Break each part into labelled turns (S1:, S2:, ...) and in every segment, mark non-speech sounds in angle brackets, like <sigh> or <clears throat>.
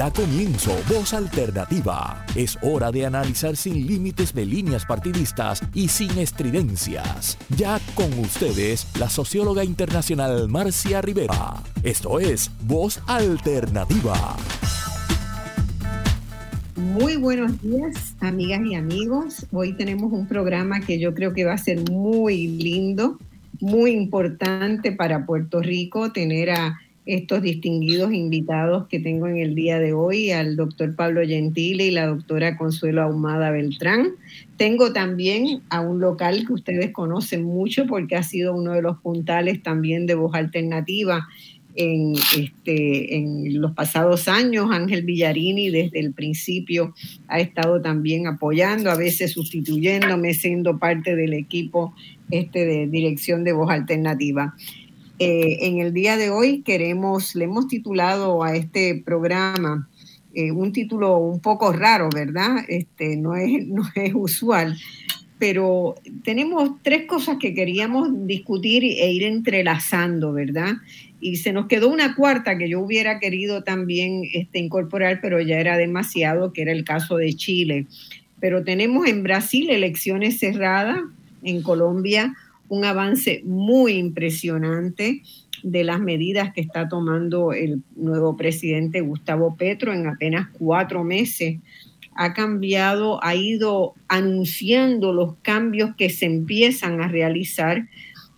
S1: Da comienzo Voz Alternativa. Es hora de analizar sin límites de líneas partidistas y sin estridencias. Ya con ustedes, la socióloga internacional Marcia Rivera. Esto es Voz Alternativa.
S2: Muy buenos días, amigas y amigos. Hoy tenemos un programa que yo creo que va a ser muy lindo, muy importante para Puerto Rico tener a estos distinguidos invitados que tengo en el día de hoy, al doctor Pablo Gentile y la doctora Consuelo Ahumada Beltrán. Tengo también a un local que ustedes conocen mucho porque ha sido uno de los puntales también de voz alternativa en, este, los pasados años. Ángel Villarini desde el principio ha estado también apoyando, a veces sustituyéndome, siendo parte del equipo este, de dirección de voz alternativa. Eh, en el día de hoy queremos, le hemos titulado a este programa eh, un título un poco raro, ¿verdad? Este, no, es, <laughs> no es usual, pero tenemos tres cosas que queríamos discutir e ir entrelazando, ¿verdad? Y se nos quedó una cuarta que yo hubiera querido también este, incorporar, pero ya era demasiado, que era el caso de Chile. Pero tenemos en Brasil elecciones cerradas, en Colombia un avance muy impresionante de las medidas que está tomando el nuevo presidente Gustavo Petro en apenas cuatro meses. Ha cambiado, ha ido anunciando los cambios que se empiezan a realizar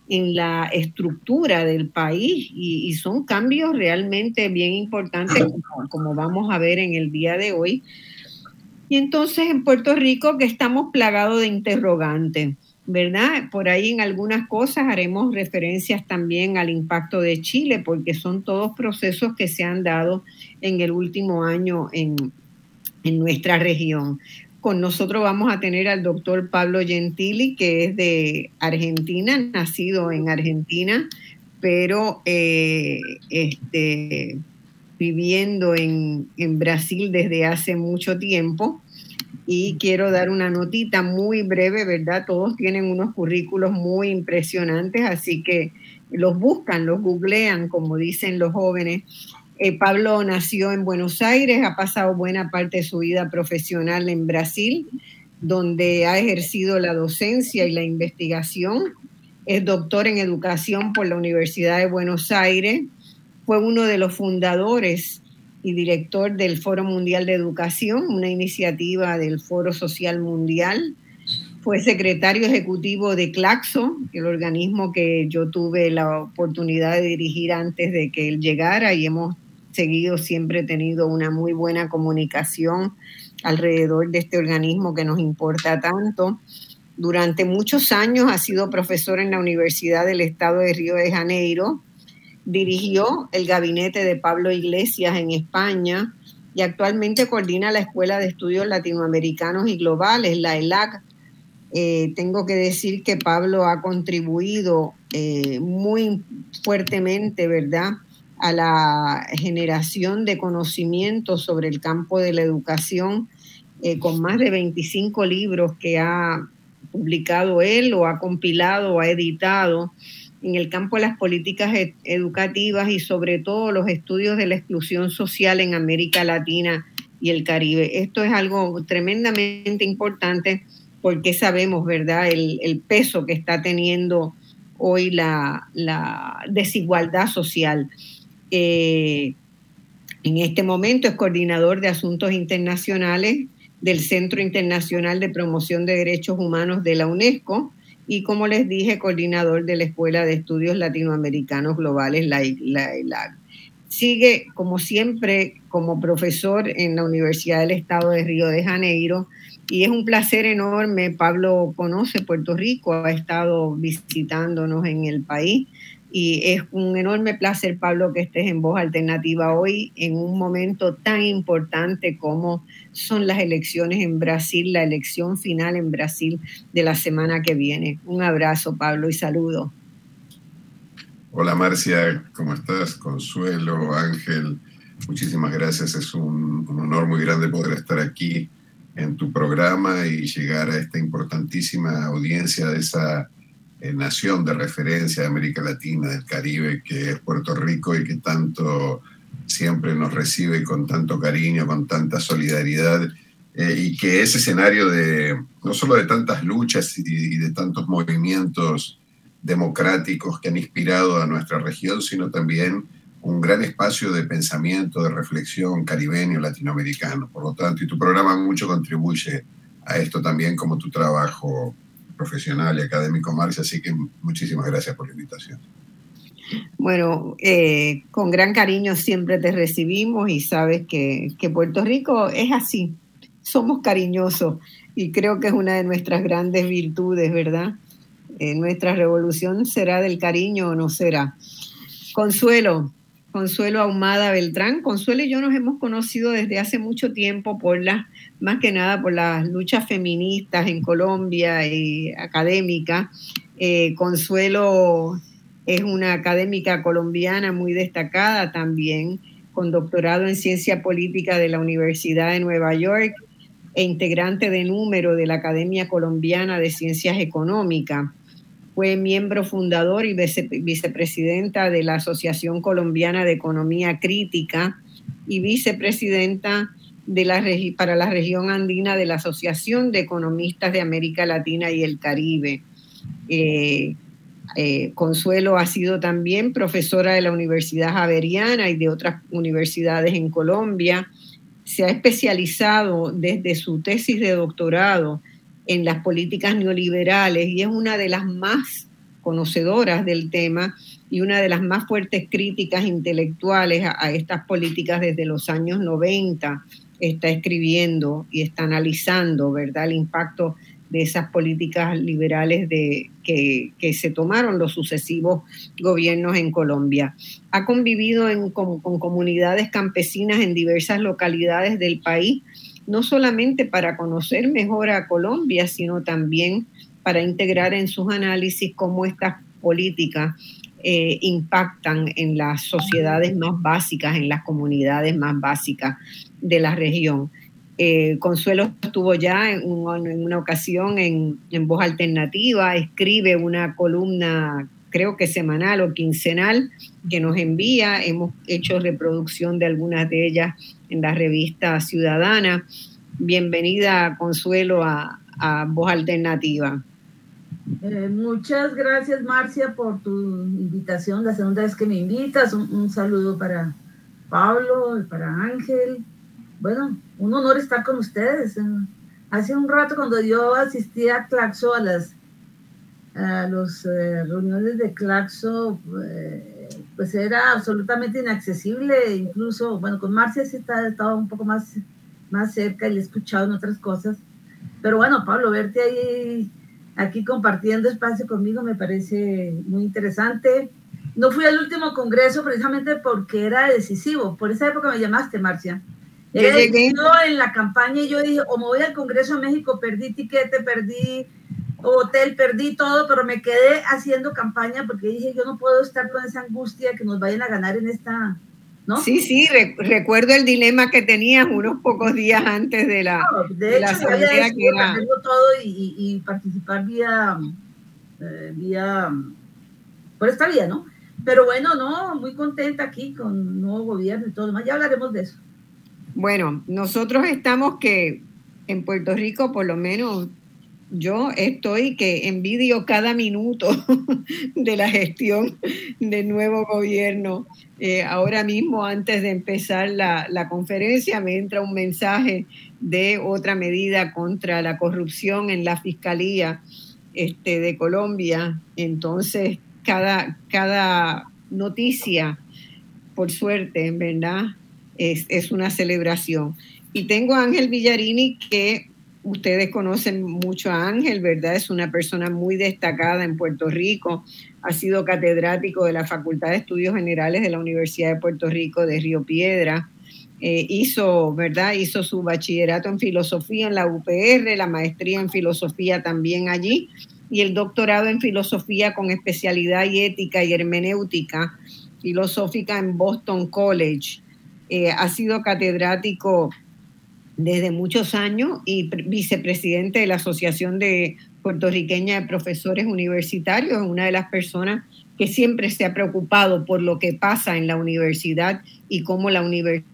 S2: en la estructura del país y, son cambios realmente bien importantes como vamos a ver en el día de hoy. Y entonces en Puerto Rico que estamos plagados de interrogantes ¿verdad? Por ahí en algunas cosas haremos referencias también al impacto de Chile, porque son todos procesos que se han dado en el último año en, nuestra región. Con nosotros vamos a tener al doctor Pablo Gentili, que es de Argentina, nacido en Argentina, pero eh, este, viviendo en, en Brasil desde hace mucho tiempo y quiero dar una notita muy breve, ¿verdad? Todos tienen unos currículos muy impresionantes, así que los buscan, los googlean, como dicen los jóvenes. Eh, Pablo nació en Buenos Aires, ha pasado buena parte de su vida profesional en Brasil, donde ha ejercido la docencia y la investigación. Es doctor en educación por la Universidad de Buenos Aires. Fue uno de los fundadores y director del Foro Mundial de Educación, una iniciativa del Foro Social Mundial. Fue secretario ejecutivo de Claxo, el organismo que yo tuve la oportunidad de dirigir antes de que él llegara y hemos seguido siempre tenido una muy buena comunicación alrededor de este organismo que nos importa tanto. Durante muchos años ha sido profesor en la Universidad del Estado de Río de Janeiro, Dirigió el gabinete de Pablo Iglesias en España y actualmente coordina la Escuela de Estudios Latinoamericanos y Globales, la ELAC. Eh, tengo que decir que Pablo ha contribuido eh, muy fuertemente, ¿verdad?, a la generación de conocimiento sobre el campo de la educación, eh, con más de 25 libros que ha publicado él o ha compilado o ha editado en el campo de las políticas educativas y sobre todo los estudios de la exclusión social en América Latina y el Caribe. Esto es algo tremendamente importante porque sabemos, ¿verdad?, el, peso que está teniendo hoy la, desigualdad social. Eh, en este momento es coordinador de asuntos internacionales del Centro Internacional de Promoción de Derechos Humanos de la UNESCO y como les dije, coordinador de la Escuela de Estudios Latinoamericanos Globales, la, la, Sigue, como siempre, como profesor en la Universidad del Estado de Río de Janeiro y es un placer enorme. Pablo conoce Puerto Rico, ha estado visitándonos en el país y es un enorme placer, Pablo, que estés en Voz Alternativa hoy en un momento tan importante como son las elecciones en Brasil, la elección final en Brasil de la semana que viene. Un abrazo, Pablo, y saludo.
S3: Hola, Marcia, ¿cómo estás? Consuelo, Ángel, muchísimas gracias. Es un, un honor muy grande poder estar aquí en tu programa y llegar a esta importantísima audiencia de esa nación de referencia de América Latina, del Caribe, que es Puerto Rico y que tanto siempre nos recibe con tanto cariño, con tanta solidaridad, eh, y que ese escenario de no solo de tantas luchas y, de tantos movimientos democráticos que han inspirado a nuestra región, sino también un gran espacio de pensamiento, de reflexión caribeño, latinoamericano. Por lo tanto, y tu programa mucho contribuye a esto también como tu trabajo profesional y académico, Marcia, así que muchísimas gracias por la invitación.
S2: Bueno, eh, con gran cariño siempre te recibimos y sabes que, que Puerto Rico es así, somos cariñosos y creo que es una de nuestras grandes virtudes, ¿verdad? Eh, nuestra revolución será del cariño o no será. Consuelo, Consuelo Ahumada Beltrán. Consuelo y yo nos hemos conocido desde hace mucho tiempo por las, más que nada por las luchas feministas en Colombia y académica. Eh, Consuelo es una académica colombiana muy destacada también, con doctorado en ciencia política de la Universidad de Nueva York e integrante de número de la Academia Colombiana de Ciencias Económicas. Fue miembro fundador y vicepresidenta de la Asociación Colombiana de Economía Crítica y vicepresidenta de la, para la región andina de la Asociación de Economistas de América Latina y el Caribe. Eh, eh, Consuelo ha sido también profesora de la Universidad Javeriana y de otras universidades en Colombia se ha especializado desde su tesis de doctorado en las políticas neoliberales y es una de las más conocedoras del tema y una de las más fuertes críticas intelectuales a, estas políticas desde los años 90 está escribiendo y está analizando, ¿verdad?, el impacto de esas políticas liberales de, que, se tomaron los sucesivos gobiernos en Colombia. Ha convivido con, con comunidades campesinas en diversas localidades del país, no solamente para conocer mejor a Colombia, sino también para integrar en sus análisis cómo estas políticas eh, impactan en las sociedades más básicas, en las comunidades más básicas de la región. Eh, Consuelo estuvo ya en, una ocasión en, Voz Alternativa, escribe una columna, creo que semanal o quincenal, que nos envía. Hemos hecho reproducción de algunas de ellas en la revista Ciudadana. Bienvenida, Consuelo, a, Voz Alternativa.
S4: Eh, muchas gracias, Marcia, por tu invitación, la segunda vez que me invitas. Un, un saludo para Pablo, y para Ángel, bueno, un honor estar con ustedes. Hace un rato cuando yo asistía a Claxo, a las a los eh, reuniones de Claxo, eh, pues era absolutamente inaccesible, incluso, bueno, con Marcia sí estaba un poco más, más cerca y le he escuchado en otras cosas, pero bueno, Pablo, verte ahí, aquí compartiendo espacio conmigo me parece muy interesante. No fui al último congreso precisamente porque era decisivo, por esa época me llamaste, Marcia. Yo en la campaña y yo dije, o me voy al Congreso de México, perdí tiquete, perdí hotel, perdí todo, pero me quedé haciendo campaña porque dije, yo no puedo estar con esa angustia que nos vayan a ganar en esta, ¿no?
S2: Sí, sí, recuerdo el dilema que tenías unos pocos días antes de la,
S4: de, hecho, asamblea que era... todo y, participar vía, eh, vía, por esta vía, ¿no? Pero bueno, no, muy contenta aquí con nuevo gobierno y todo lo demás, ya hablaremos de eso.
S2: Bueno, nosotros estamos que en Puerto Rico, por lo menos yo estoy que envidio cada minuto <laughs> de la gestión del nuevo gobierno. Eh, ahora mismo, antes de empezar la, la, conferencia, me entra un mensaje de otra medida contra la corrupción en la Fiscalía este, de Colombia. Entonces, cada, cada noticia, por suerte, verdad, es, una celebración. Y tengo a Ángel Villarini, que ustedes conocen mucho a Ángel, ¿verdad? Es una persona muy destacada en Puerto Rico. Ha sido catedrático de la Facultad de Estudios Generales de la Universidad de Puerto Rico de Río Piedra. Eh, hizo, ¿verdad? Hizo su bachillerato en filosofía en la UPR, la maestría en filosofía también allí y el doctorado en filosofía con especialidad y ética y hermenéutica filosófica en Boston College. Eh, ha sido catedrático desde muchos años y vicepresidente de la Asociación de puertorriqueña de profesores universitarios, una de las personas que siempre se ha preocupado por lo que pasa en la universidad y cómo la universidad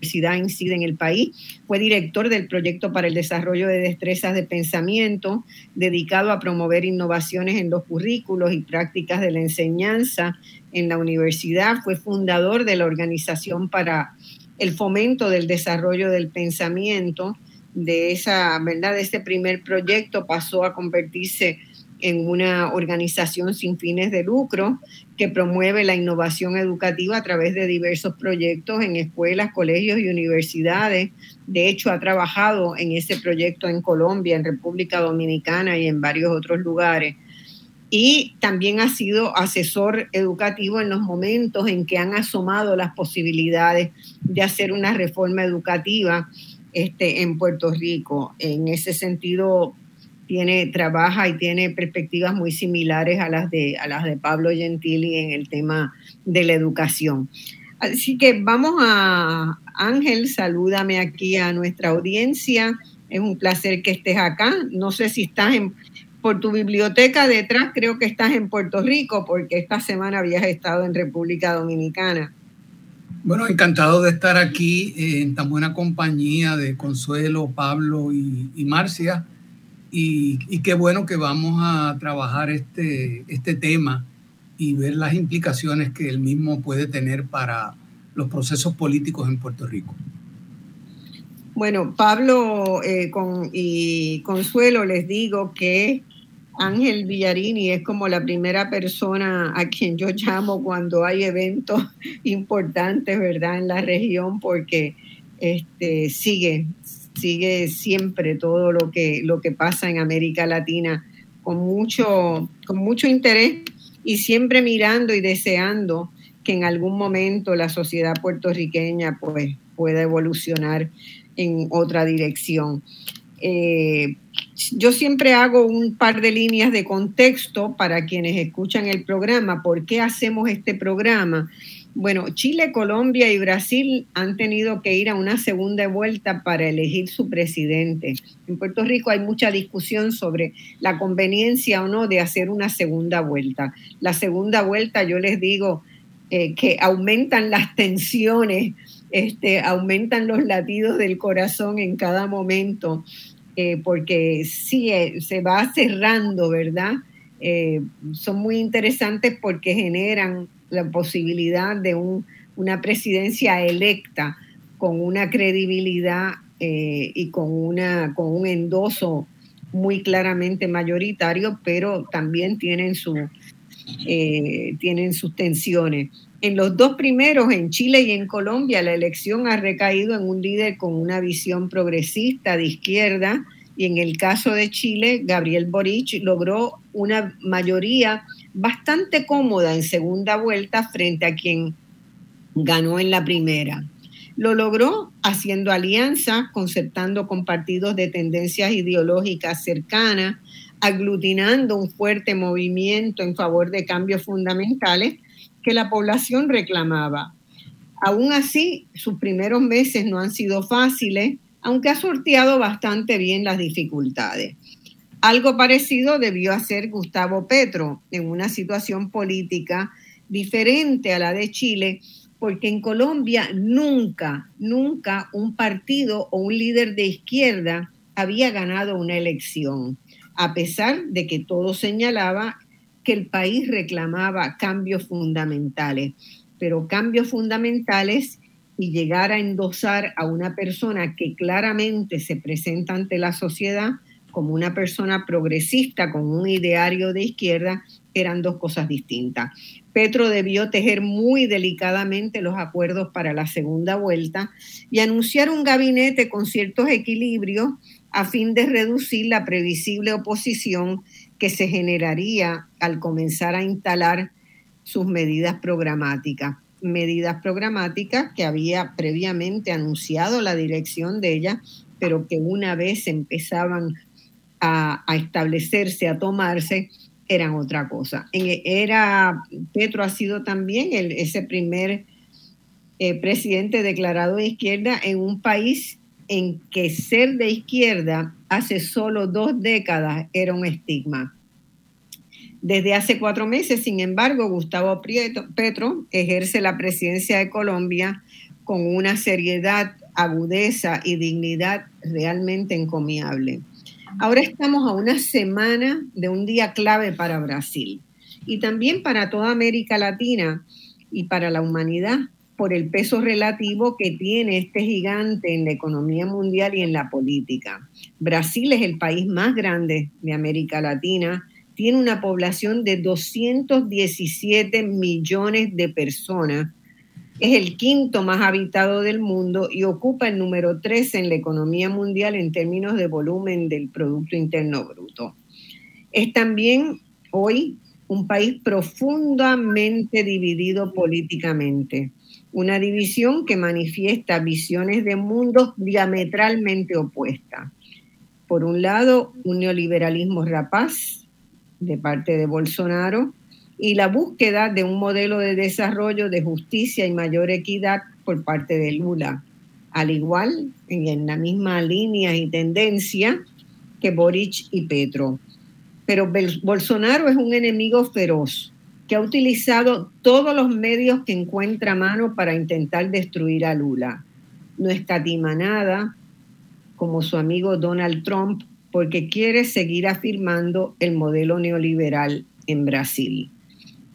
S2: incide en el país. Fue director del proyecto para el desarrollo de destrezas de pensamiento, dedicado a promover innovaciones en los currículos y prácticas de la enseñanza en la universidad. Fue fundador de la Organización para el Fomento del Desarrollo del Pensamiento. De esa, ¿verdad? De este primer proyecto pasó a convertirse en una organización sin fines de lucro que promueve la innovación educativa a través de diversos proyectos en escuelas, colegios y universidades. De hecho, ha trabajado en ese proyecto en Colombia, en República Dominicana y en varios otros lugares. Y también ha sido asesor educativo en los momentos en que han asomado las posibilidades de hacer una reforma educativa este, en Puerto Rico. En ese sentido, tiene, trabaja y tiene perspectivas muy similares a las de, a las de Pablo Gentili en el tema de la educación. Así que vamos a Ángel, salúdame aquí a nuestra audiencia. Es un placer que estés acá. No sé si estás en, por tu biblioteca detrás, creo que estás en Puerto Rico, porque esta semana habías estado en República Dominicana.
S5: Bueno, encantado de estar aquí en tan buena compañía de Consuelo, Pablo y, y Marcia y, qué bueno que vamos a trabajar este, este tema y ver las implicaciones que el mismo puede tener para los procesos políticos en Puerto Rico.
S2: Bueno, Pablo eh, con, y Consuelo les digo que Ángel Villarini es como la primera persona a quien yo llamo cuando hay eventos <laughs> importantes, ¿verdad?, en la región, porque este, sigue, sigue siempre todo lo que, lo que pasa en América Latina con mucho, con mucho interés y siempre mirando y deseando que en algún momento la sociedad puertorriqueña pues, pueda evolucionar en otra dirección. Eh, yo siempre hago un par de líneas de contexto para quienes escuchan el programa, por qué hacemos este programa. Bueno, Chile, Colombia y Brasil han tenido que ir a una segunda vuelta para elegir su presidente. En Puerto Rico hay mucha discusión sobre la conveniencia o no de hacer una segunda vuelta. La segunda vuelta, yo les digo, eh, que aumentan las tensiones, este, aumentan los latidos del corazón en cada momento, eh, porque sí eh, se va cerrando, ¿verdad? son muy interesantes porque generan la posibilidad de una presidencia electa con una credibilidad eh, y con, una, con un endoso muy claramente mayoritario, pero también tienen, su, eh, tienen sus tensiones. En los dos primeros, en Chile y en Colombia, la elección ha recaído en un líder con una visión progresista de izquierda, y en el caso de Chile, Gabriel Boric logró una mayoría bastante cómoda en segunda vuelta frente a quien ganó en la primera. Lo logró haciendo alianzas, concertando con partidos de tendencias ideológicas cercanas, aglutinando un fuerte movimiento en favor de cambios fundamentales que la población reclamaba. Aún así, sus primeros meses no han sido fáciles, aunque ha sorteado bastante bien las dificultades. Algo parecido debió hacer Gustavo Petro en una situación política diferente a la de Chile, porque en Colombia nunca, nunca un partido o un líder de izquierda había ganado una elección, a pesar de que todo señalaba que el país reclamaba cambios fundamentales, pero cambios fundamentales y llegar a endosar a una persona que claramente se presenta ante la sociedad como una persona progresista con un ideario de izquierda eran dos cosas distintas. Petro debió tejer muy delicadamente los acuerdos para la segunda vuelta y anunciar un gabinete con ciertos equilibrios a fin de reducir la previsible oposición que se generaría al comenzar a instalar sus medidas programáticas medidas programáticas que había previamente anunciado la dirección de ella, pero que una vez empezaban a, establecerse, a tomarse, eran otra cosa. era, Petro ha sido también ese primer eh, presidente declarado de izquierda en un país en que ser de izquierda hace solo dos décadas era un estigma. Desde hace cuatro meses, sin embargo, Gustavo Petro ejerce la presidencia de Colombia con una seriedad, agudeza y dignidad realmente encomiable. Ahora estamos a una semana de un día clave para Brasil y también para toda América Latina y para la humanidad por el peso relativo que tiene este gigante en la economía mundial y en la política. Brasil es el país más grande de América Latina, tiene una población de 217 millones de personas, es el quinto más habitado del mundo y ocupa el número 13 en la economía mundial en términos de volumen del Producto Interno Bruto. Es también hoy un país profundamente dividido políticamente, una división que manifiesta visiones de mundos diametralmente opuestas. Por un lado, un neoliberalismo rapaz, de parte de Bolsonaro y la búsqueda de un modelo de desarrollo de justicia y mayor equidad por parte de Lula, al igual en la misma línea y tendencia que Boric y Petro. Pero Bolsonaro es un enemigo feroz que ha utilizado todos los medios que encuentra a mano para intentar destruir a Lula. No escatima nada, como su amigo Donald Trump, porque quiere seguir afirmando el modelo neoliberal en Brasil.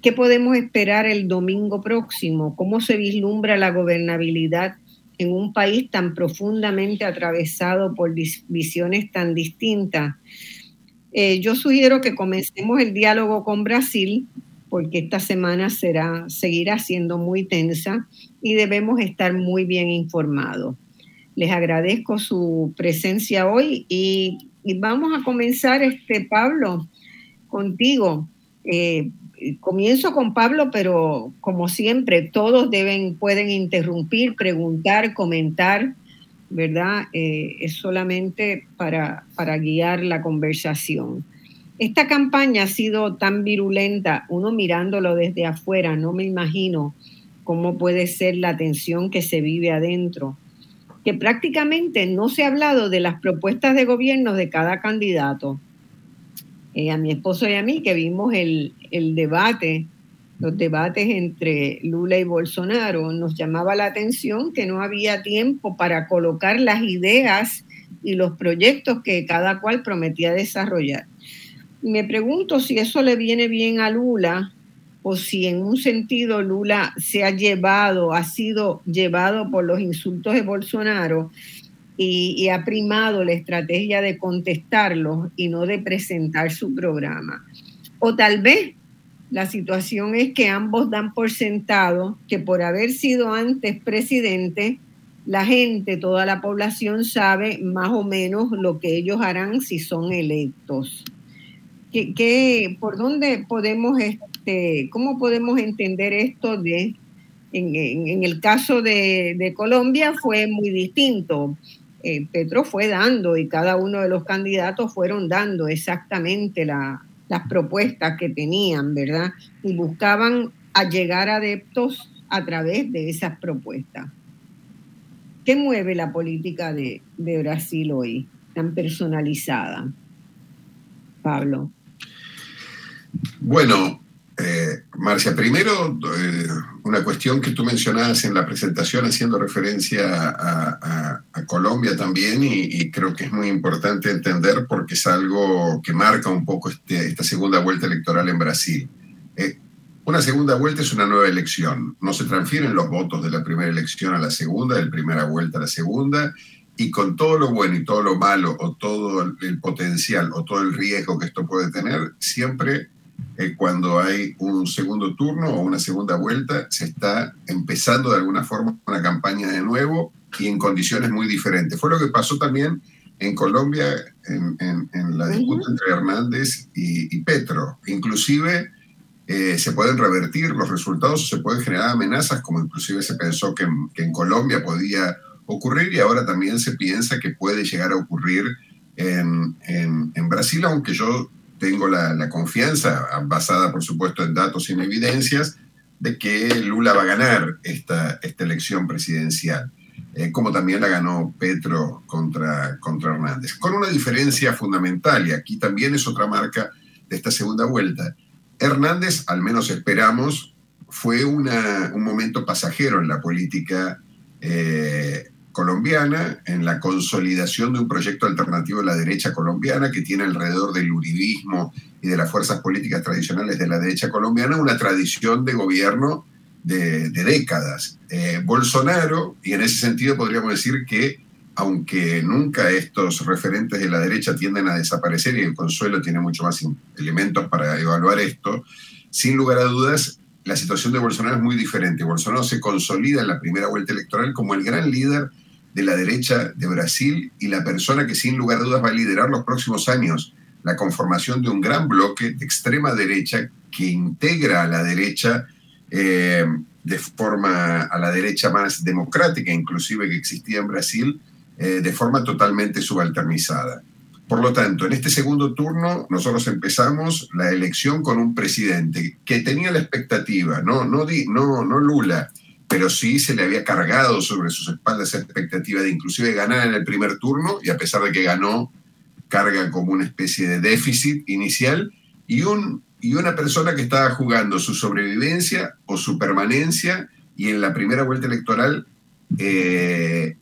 S2: ¿Qué podemos esperar el domingo próximo? ¿Cómo se vislumbra la gobernabilidad en un país tan profundamente atravesado por visiones tan distintas? Eh, yo sugiero que comencemos el diálogo con Brasil porque esta semana será, seguirá siendo muy tensa y debemos estar muy bien informados. Les agradezco su presencia hoy y vamos a comenzar, este Pablo, contigo. Eh, comienzo con Pablo, pero como siempre, todos deben, pueden interrumpir, preguntar, comentar, ¿verdad? Eh, es solamente para, para guiar la conversación. Esta campaña ha sido tan virulenta, uno mirándolo desde afuera, no me imagino cómo puede ser la tensión que se vive adentro que prácticamente no se ha hablado de las propuestas de gobierno de cada candidato. Eh, a mi esposo y a mí, que vimos el, el debate, los debates entre Lula y Bolsonaro, nos llamaba la atención que no había tiempo para colocar las ideas y los proyectos que cada cual prometía desarrollar. Me pregunto si eso le viene bien a Lula o si en un sentido Lula se ha llevado, ha sido llevado por los insultos de Bolsonaro y, ha primado la estrategia de contestarlos y no de presentar su programa. O tal vez la situación es que ambos dan por sentado que por haber sido antes presidente, la gente, toda la población sabe más o menos lo que ellos harán si son electos. ¿Qué, por dónde podemos este, ¿cómo podemos entender esto de, en, el caso de, Colombia fue muy distinto. Eh, Petro fue dando y cada uno de los candidatos fueron dando exactamente las propuestas que tenían, ¿verdad? Y buscaban a llegar adeptos a través de esas propuestas. ¿Qué mueve la política de, de Brasil hoy, tan personalizada? Pablo.
S3: Bueno, eh, Marcia, primero eh, una cuestión que tú mencionabas en la presentación haciendo referencia a, Colombia también y, creo que es muy importante entender porque es algo que marca un poco este, esta segunda vuelta electoral en Brasil. Eh, una segunda vuelta es una nueva elección, no se transfieren los votos de la primera elección a la segunda, de la primera vuelta a la segunda y con todo lo bueno y todo lo malo o todo el potencial o todo el riesgo que esto puede tener, siempre eh, cuando hay un segundo turno o una segunda vuelta, se está empezando de alguna forma una campaña de nuevo y en condiciones muy diferentes. Fue lo que pasó también en Colombia en, la disputa entre Hernández y, Petro. Inclusive eh, se pueden revertir los resultados, se pueden generar amenazas, como inclusive se pensó que, que, en Colombia podía ocurrir y ahora también se piensa que puede llegar a ocurrir en, en Brasil, aunque yo tengo la, confianza, basada por supuesto en datos y en evidencias, de que Lula va a ganar esta, esta elección presidencial. eh, como también la ganó Petro contra, contra Hernández. Con una diferencia fundamental, y aquí también es otra marca de esta segunda vuelta. Hernández, al menos esperamos, fue una, un momento pasajero en la política eh, colombiana, en la consolidación de un proyecto alternativo de la derecha colombiana que tiene alrededor del uribismo y de las fuerzas políticas tradicionales de la derecha colombiana una tradición de gobierno de, décadas. Eh, Bolsonaro, y en ese sentido podríamos decir que aunque nunca estos referentes de la derecha tienden a desaparecer y el Consuelo tiene mucho más elementos para evaluar esto, sin lugar a dudas, la situación de Bolsonaro es muy diferente. Bolsonaro se consolida en la primera vuelta electoral como el gran líder de la derecha de Brasil y la persona que sin lugar a dudas va a liderar los próximos años la conformación de un gran bloque de extrema derecha que integra a la derecha eh, de forma a la derecha más democrática, inclusive que existía en Brasil, eh, de forma totalmente subalternizada. Por lo tanto, en este segundo turno nosotros empezamos la elección con un presidente que tenía la expectativa, no, no, no, no Lula, pero sí se le había cargado sobre sus espaldas esa expectativa de inclusive ganar en el primer turno y a pesar de que ganó, carga como una especie de déficit inicial y un y una persona que estaba jugando su sobrevivencia o su permanencia y en la primera vuelta electoral eh,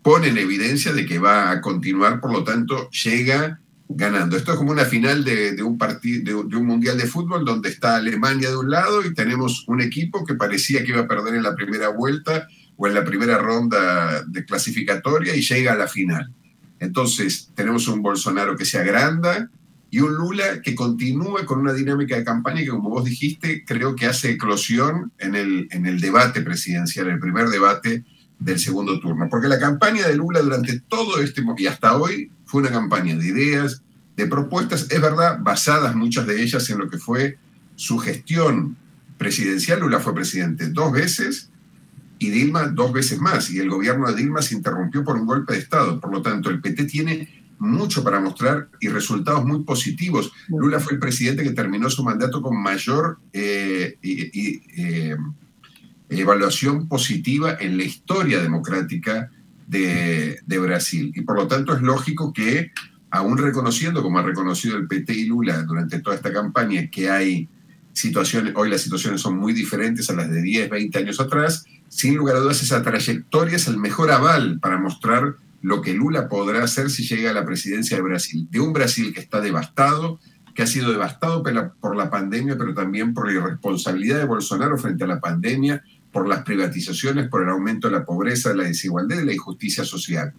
S3: pone en evidencia de que va a continuar, por lo tanto llega ganando. Esto es como una final de, un partido, de, un mundial de fútbol donde está Alemania de un lado y tenemos un equipo que parecía que iba a perder en la primera vuelta o en la primera ronda de clasificatoria y llega a la final. Entonces tenemos un Bolsonaro que se agranda, y un Lula que continúe con una dinámica de campaña que, como vos dijiste, creo que hace eclosión en el, en el debate presidencial, el primer debate del segundo turno. Porque la campaña de Lula durante todo este y hasta hoy fue una campaña de ideas, de propuestas, es verdad, basadas muchas de ellas en lo que fue su gestión presidencial. Lula fue presidente dos veces y Dilma dos veces más. Y el gobierno de Dilma se interrumpió por un golpe de Estado. Por lo tanto, el PT tiene mucho para mostrar y resultados muy positivos. Lula fue el presidente que terminó su mandato con mayor eh, eh, evaluación positiva en la historia democrática de, Brasil. Y por lo tanto es lógico que, aún reconociendo, como ha reconocido el PT y Lula durante toda esta campaña, que hay situaciones, hoy las situaciones son muy diferentes a las de 10, 20 años atrás, sin lugar a dudas esa trayectoria es el mejor aval para mostrar lo que Lula podrá hacer si llega a la presidencia de Brasil, de un Brasil que está devastado, que ha sido devastado por la pandemia, pero también por la irresponsabilidad de Bolsonaro frente a la pandemia, por las privatizaciones, por el aumento de la pobreza, de la desigualdad de la injusticia social.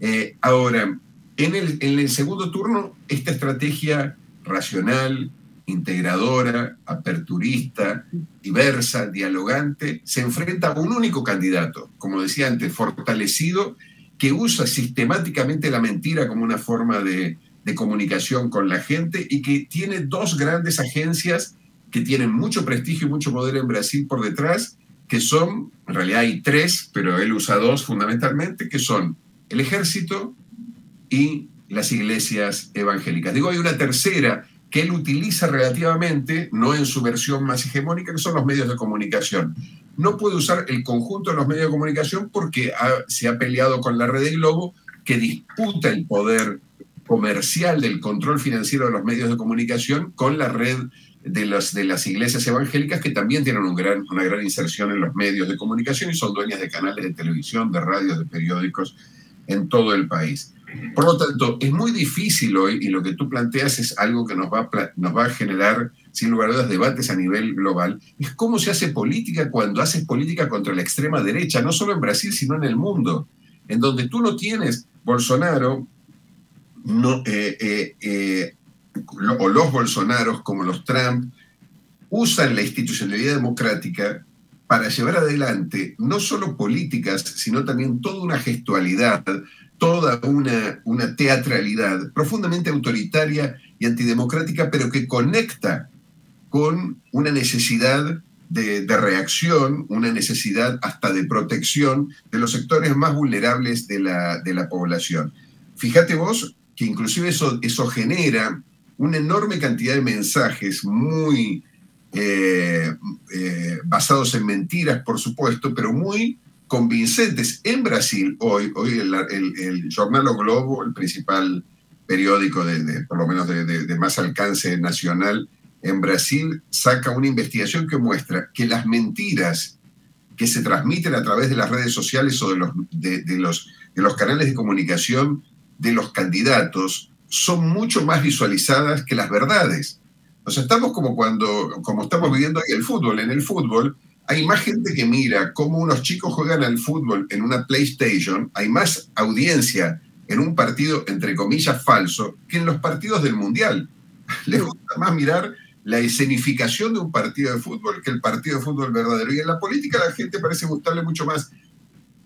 S3: Eh, ahora, en el, en segundo turno, esta estrategia racional, integradora, aperturista, diversa, dialogante, se enfrenta a un único candidato, como decía antes, fortalecido que usa sistemáticamente la mentira como una forma de, comunicación con la gente y que tiene dos grandes agencias que tienen mucho prestigio y mucho poder en Brasil por detrás, que son, en realidad hay tres, pero él usa dos fundamentalmente, que son el ejército y las iglesias evangélicas. Digo, hay una tercera que él utiliza relativamente, no en su versión más hegemónica, que son los medios de comunicación no puede usar el conjunto de los medios de comunicación porque se ha peleado con la red de Globo que disputa el poder comercial del control financiero de los medios de comunicación con la red de las, de las iglesias evangélicas que también tienen gran, una gran inserción en los medios de comunicación y son dueñas de canales de televisión, de radios, de periódicos en todo el país. Por lo tanto, es muy difícil hoy y lo que tú planteas es algo que nos va nos va a generar sin lugar a dudas, debates a nivel global, es cómo se hace política cuando haces política contra la extrema derecha, no solo en Brasil, sino en el mundo, en donde tú no tienes Bolsonaro, no, eh, eh, eh, o los Bolsonaros como los Trump, usan la institucionalidad democrática para llevar adelante no solo políticas, sino también toda una gestualidad, toda una, una teatralidad profundamente autoritaria y antidemocrática, pero que conecta con una necesidad de, reacción, una necesidad hasta de protección de los sectores más vulnerables de la, de la población. Fíjate vos que inclusive eso, eso genera una enorme cantidad de mensajes muy eh, eh, basados en mentiras, por supuesto, pero muy convincentes. En Brasil, hoy, hoy el, el, Jornal o Globo, el principal periódico de, por lo menos de, de, más alcance nacional en Brasil, saca una investigación que muestra que las mentiras que se transmiten a través de las redes sociales o de los, de, los, de los canales de comunicación de los candidatos son mucho más visualizadas que las verdades. O sea, estamos como cuando, como estamos viviendo hoy el fútbol. En el fútbol hay más gente que mira cómo unos chicos juegan al fútbol en una PlayStation, hay más audiencia en un partido, entre comillas, falso, que en los partidos del Mundial. <laughs> Les gusta más mirar la escenificación de un partido de fútbol que el partido de fútbol verdadero. Y en la política la gente parece gustarle mucho más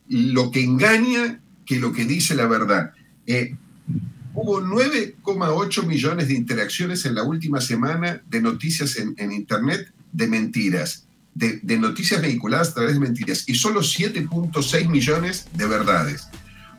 S3: lo que engaña que lo que dice la verdad. Eh, hubo 9,8 millones de interacciones en la última semana de noticias en, Internet de mentiras, de, de, noticias vehiculadas a través de mentiras, y solo 7.6 millones de verdades.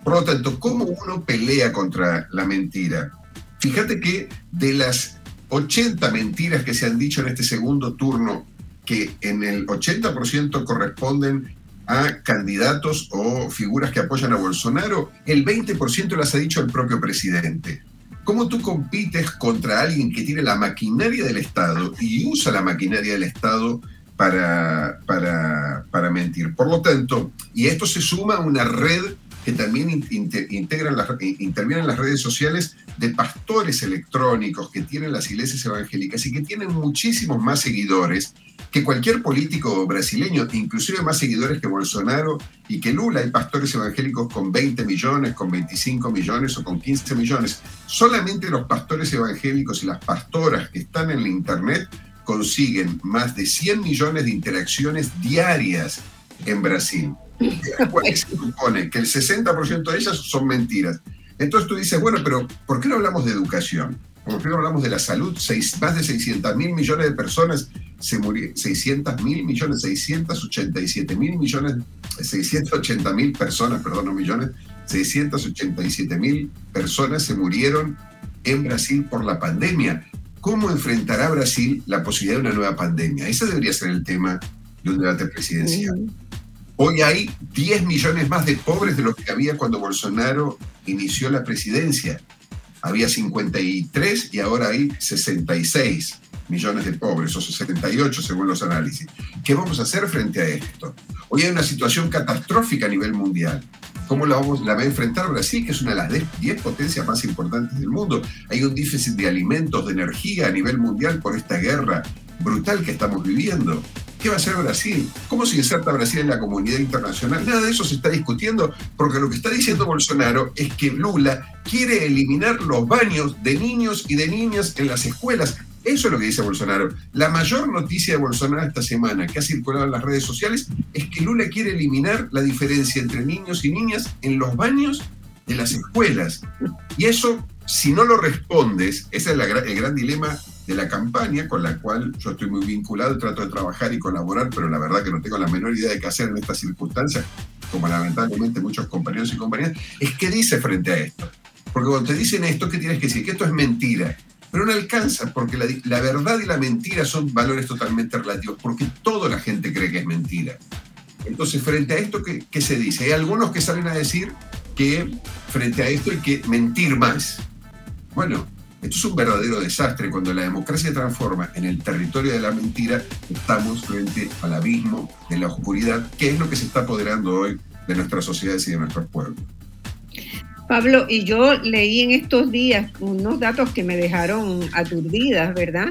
S3: Por lo tanto, ¿cómo uno pelea contra la mentira? Fíjate que de las 80 mentiras que se han dicho en este segundo turno, que en el 80% corresponden a candidatos o figuras que apoyan a Bolsonaro, el 20% las ha dicho el propio presidente. ¿Cómo tú compites contra alguien que tiene la maquinaria del Estado y usa la maquinaria del Estado para, para, para mentir? Por lo tanto, y esto se suma a una red que también integran intervienen en las redes sociales de pastores electrónicos que tienen las iglesias evangélicas y que tienen muchísimos más seguidores que cualquier político brasileño, inclusive más seguidores que Bolsonaro y que Lula. Hay pastores evangélicos con 20 millones, con 25 millones o con 15 millones. Solamente los pastores evangélicos y las pastoras que están en la Internet consiguen más de 100 millones de interacciones diarias en Brasil. Se <laughs> supone que el 60% de ellas son mentiras. Entonces tú dices, bueno, pero ¿por qué no hablamos de educación? ¿Por qué no hablamos de la salud? más de 600 mil millones de personas se murieron, 600 mil millones, 687 mil millones, 680 mil personas, perdón, no millones, 687 mil personas se murieron en Brasil por la pandemia. ¿Cómo enfrentará Brasil la posibilidad de una nueva pandemia? Ese debería ser el tema de un debate presidencial. Hoy hay 10 millones más de pobres de los que había cuando Bolsonaro inició la presidencia. Había 53 y ahora hay 66 millones de pobres, o 68 según los análisis. ¿Qué vamos a hacer frente a esto? Hoy hay una situación catastrófica a nivel mundial. ¿Cómo la, vamos, la va a enfrentar Brasil, que es una de las 10 potencias más importantes del mundo? Hay un déficit de alimentos, de energía a nivel mundial por esta guerra brutal que estamos viviendo. ¿Qué va a hacer Brasil? ¿Cómo se inserta Brasil en la comunidad internacional? Nada de eso se está discutiendo porque lo que está diciendo Bolsonaro es que Lula quiere eliminar los baños de niños y de niñas en las escuelas. Eso es lo que dice Bolsonaro. La mayor noticia de Bolsonaro esta semana que ha circulado en las redes sociales es que Lula quiere eliminar la diferencia entre niños y niñas en los baños de las escuelas. Y eso, si no lo respondes, ese es el gran dilema de la campaña, con la cual yo estoy muy vinculado, trato de trabajar y colaborar, pero la verdad que no tengo la menor idea de qué hacer en estas circunstancias, como lamentablemente muchos compañeros y compañeras, es qué dice frente a esto. Porque cuando te dicen esto, ¿qué tienes que decir? Que esto es mentira. Pero no alcanza, porque la, verdad y la mentira son valores totalmente relativos, porque toda la gente cree que es mentira. Entonces, frente a esto, ¿qué, ¿qué, se dice? Hay algunos que salen a decir que frente a esto hay que mentir más. Bueno, esto es un verdadero desastre. Cuando la democracia transforma en el territorio de la mentira, estamos frente al abismo de la oscuridad, que es lo que se está apoderando hoy de nuestras sociedades y de nuestros pueblos.
S2: Pablo, y yo leí en estos días unos datos que me dejaron aturdidas, ¿verdad?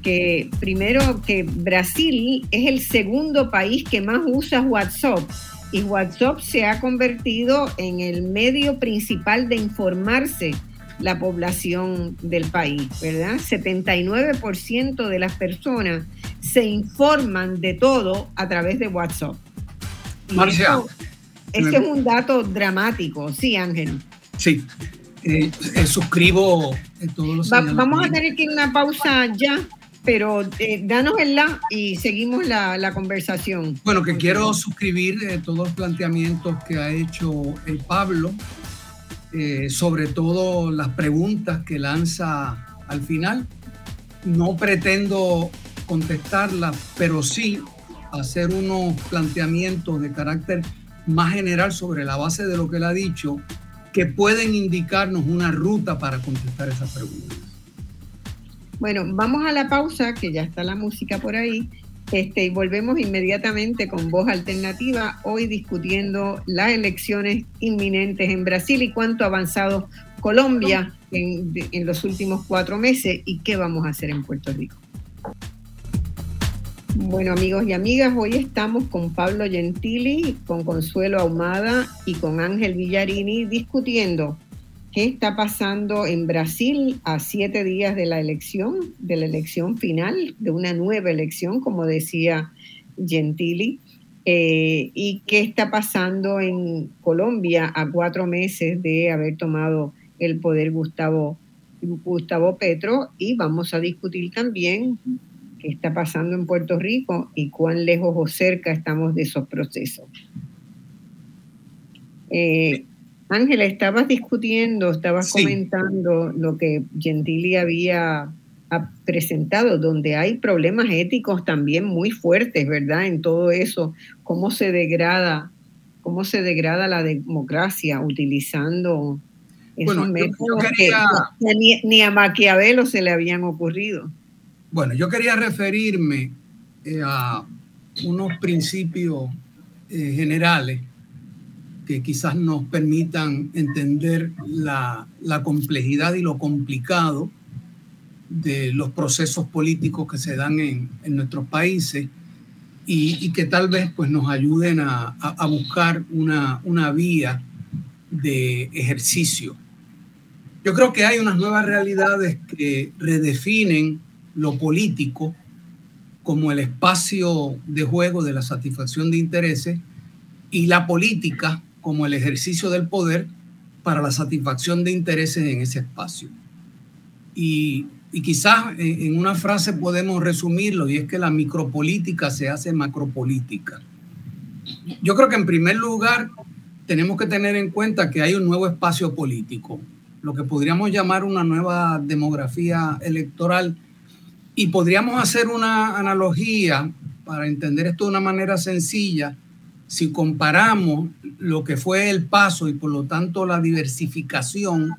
S2: Que primero que Brasil es el segundo país que más usa WhatsApp y WhatsApp se ha convertido en el medio principal de informarse la población del país, ¿verdad? 79% de las personas se informan de todo a través de WhatsApp.
S5: Marcia.
S2: Este es un dato dramático, sí, Ángel.
S5: Sí, eh, eh, suscribo todos los
S2: Vamos a tener que ir una pausa ya, pero eh, danos el la y seguimos la, la conversación.
S5: Bueno, que quiero suscribir todos los planteamientos que ha hecho el Pablo eh, sobre todo las preguntas que lanza al final. No pretendo contestarlas, pero sí hacer unos planteamientos de carácter más general sobre la base de lo que él ha dicho que pueden indicarnos una ruta para contestar esas preguntas.
S2: Bueno, vamos a la pausa, que ya está la música por ahí, este, y volvemos inmediatamente con voz alternativa, hoy discutiendo las elecciones inminentes en Brasil y cuánto ha avanzado Colombia en, en los últimos cuatro meses y qué vamos a hacer en Puerto Rico. Bueno, amigos y amigas, hoy estamos con Pablo Gentili, con Consuelo Ahumada y con Ángel Villarini discutiendo qué está pasando en Brasil a siete días de la elección, de la elección final, de una nueva elección, como decía Gentili, eh, y qué está pasando en Colombia a cuatro meses de haber tomado el poder Gustavo, Gustavo Petro, y vamos a discutir también qué está pasando en Puerto Rico y cuán lejos o cerca estamos de esos procesos. Eh, Ángela, estabas discutiendo, estabas comentando lo que Gentili había presentado, donde hay problemas éticos también muy fuertes, ¿verdad? En todo eso, cómo se degrada, cómo se degrada la democracia utilizando esos métodos que, ni, a Maquiavelo se le habían ocurrido.
S5: Bueno, yo quería referirme eh, a unos principios eh, generales que quizás nos permitan entender la, complejidad y lo complicado de los procesos políticos que se dan en, nuestros países y, que tal vez pues, nos ayuden a, buscar una, una vía de ejercicio. Yo creo que hay unas nuevas realidades que redefinen lo político como el espacio de juego de la satisfacción de intereses y la política como el ejercicio del poder para la satisfacción de intereses en ese espacio. Y, quizás en una frase podemos resumirlo y es que la micropolítica se hace macropolítica. Yo creo que en primer lugar tenemos que tener en cuenta que hay un nuevo espacio político, lo que podríamos llamar una nueva demografía electoral y podríamos hacer una analogía para entender esto de una manera sencilla. Si comparamos lo que fue el paso y por lo tanto la diversificación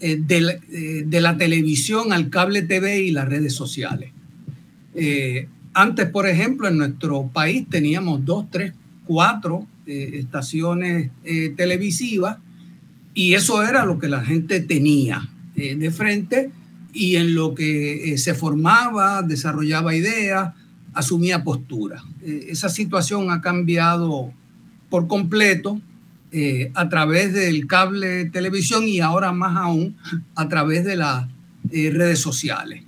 S5: eh, eh, de, la, televisión al cable TV y las redes sociales. Eh, antes, por ejemplo, en nuestro país teníamos dos, tres, cuatro estaciones televisivas y eso era lo que la gente tenía de frente y en lo que se formaba, desarrollaba ideas, asumía postura. Eh, esa situación ha cambiado por completo eh, a través del cable televisión y ahora más aún a través de las redes sociales.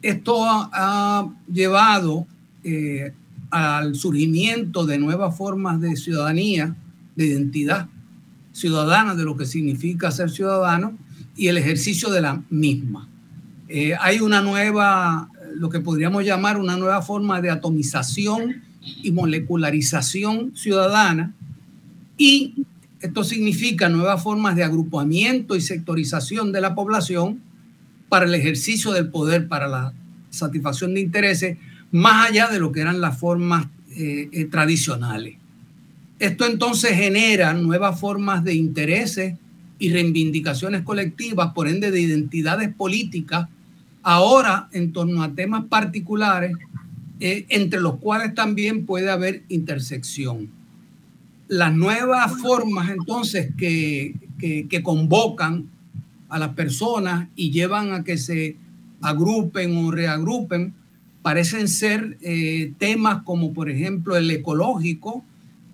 S5: Esto ha, llevado al surgimiento de nuevas formas de ciudadanía, de identidad ciudadana, de lo que significa ser ciudadano y el ejercicio de la misma. Eh, hay una nueva, lo que podríamos llamar una nueva forma de atomización y molecularización ciudadana y esto significa nuevas formas de agrupamiento y sectorización de la población para el ejercicio del poder, para la satisfacción de intereses, más allá de lo que eran las formas eh, eh, tradicionales. Esto entonces genera nuevas formas de intereses y reivindicaciones colectivas, por ende de identidades políticas ahora en torno a temas particulares, eh, entre los cuales también puede haber intersección. Las nuevas formas entonces que, que, convocan a las personas y llevan a que se agrupen o reagrupen parecen ser eh, temas como por ejemplo el ecológico,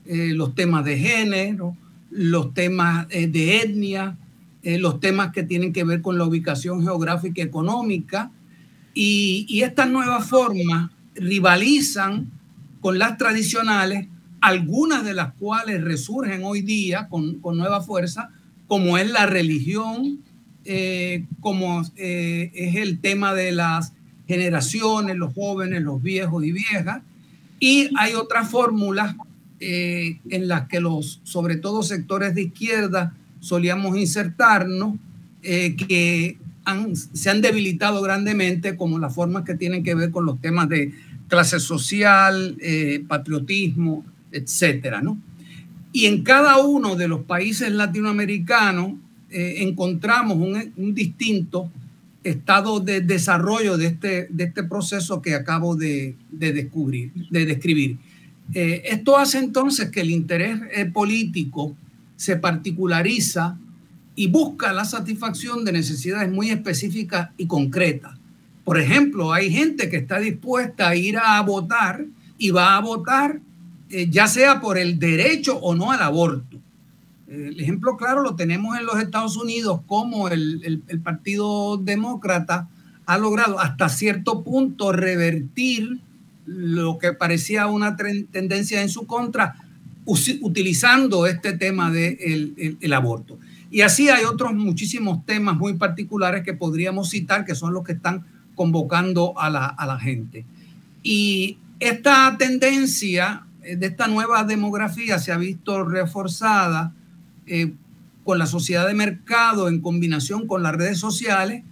S5: eh, los temas de género, los temas de etnia, eh, los temas que tienen que ver con la ubicación geográfica y económica. Y, estas nuevas formas rivalizan con las tradicionales, algunas de las cuales resurgen hoy día con, nueva fuerza, como es la religión, eh, como eh, es el tema de las generaciones, los jóvenes, los viejos y viejas. Y hay otras fórmulas en las que los, sobre todo sectores de izquierda, solíamos insertarnos, eh, que se han debilitado grandemente, como las formas que tienen que ver con los temas de clase social, eh, patriotismo, etcétera, ¿no? Y en cada uno de los países latinoamericanos eh, encontramos un, distinto estado de desarrollo de este, de este proceso que acabo de, descubrir, de describir. Eh, esto hace entonces que el interés eh, político se particulariza y busca la satisfacción de necesidades muy específicas y concretas. Por ejemplo, hay gente que está dispuesta a ir a votar y va a votar eh, ya sea por el derecho o no al aborto. El ejemplo claro lo tenemos en los Estados Unidos, como el, el, Partido Demócrata ha logrado hasta cierto punto revertir lo que parecía una tendencia en su contra, utilizando este tema del de el, aborto. Y así hay otros muchísimos temas muy particulares que podríamos citar, que son los que están convocando a la, a la gente. Y esta tendencia eh, de esta nueva demografía se ha visto reforzada eh, con la sociedad de mercado en combinación con las redes sociales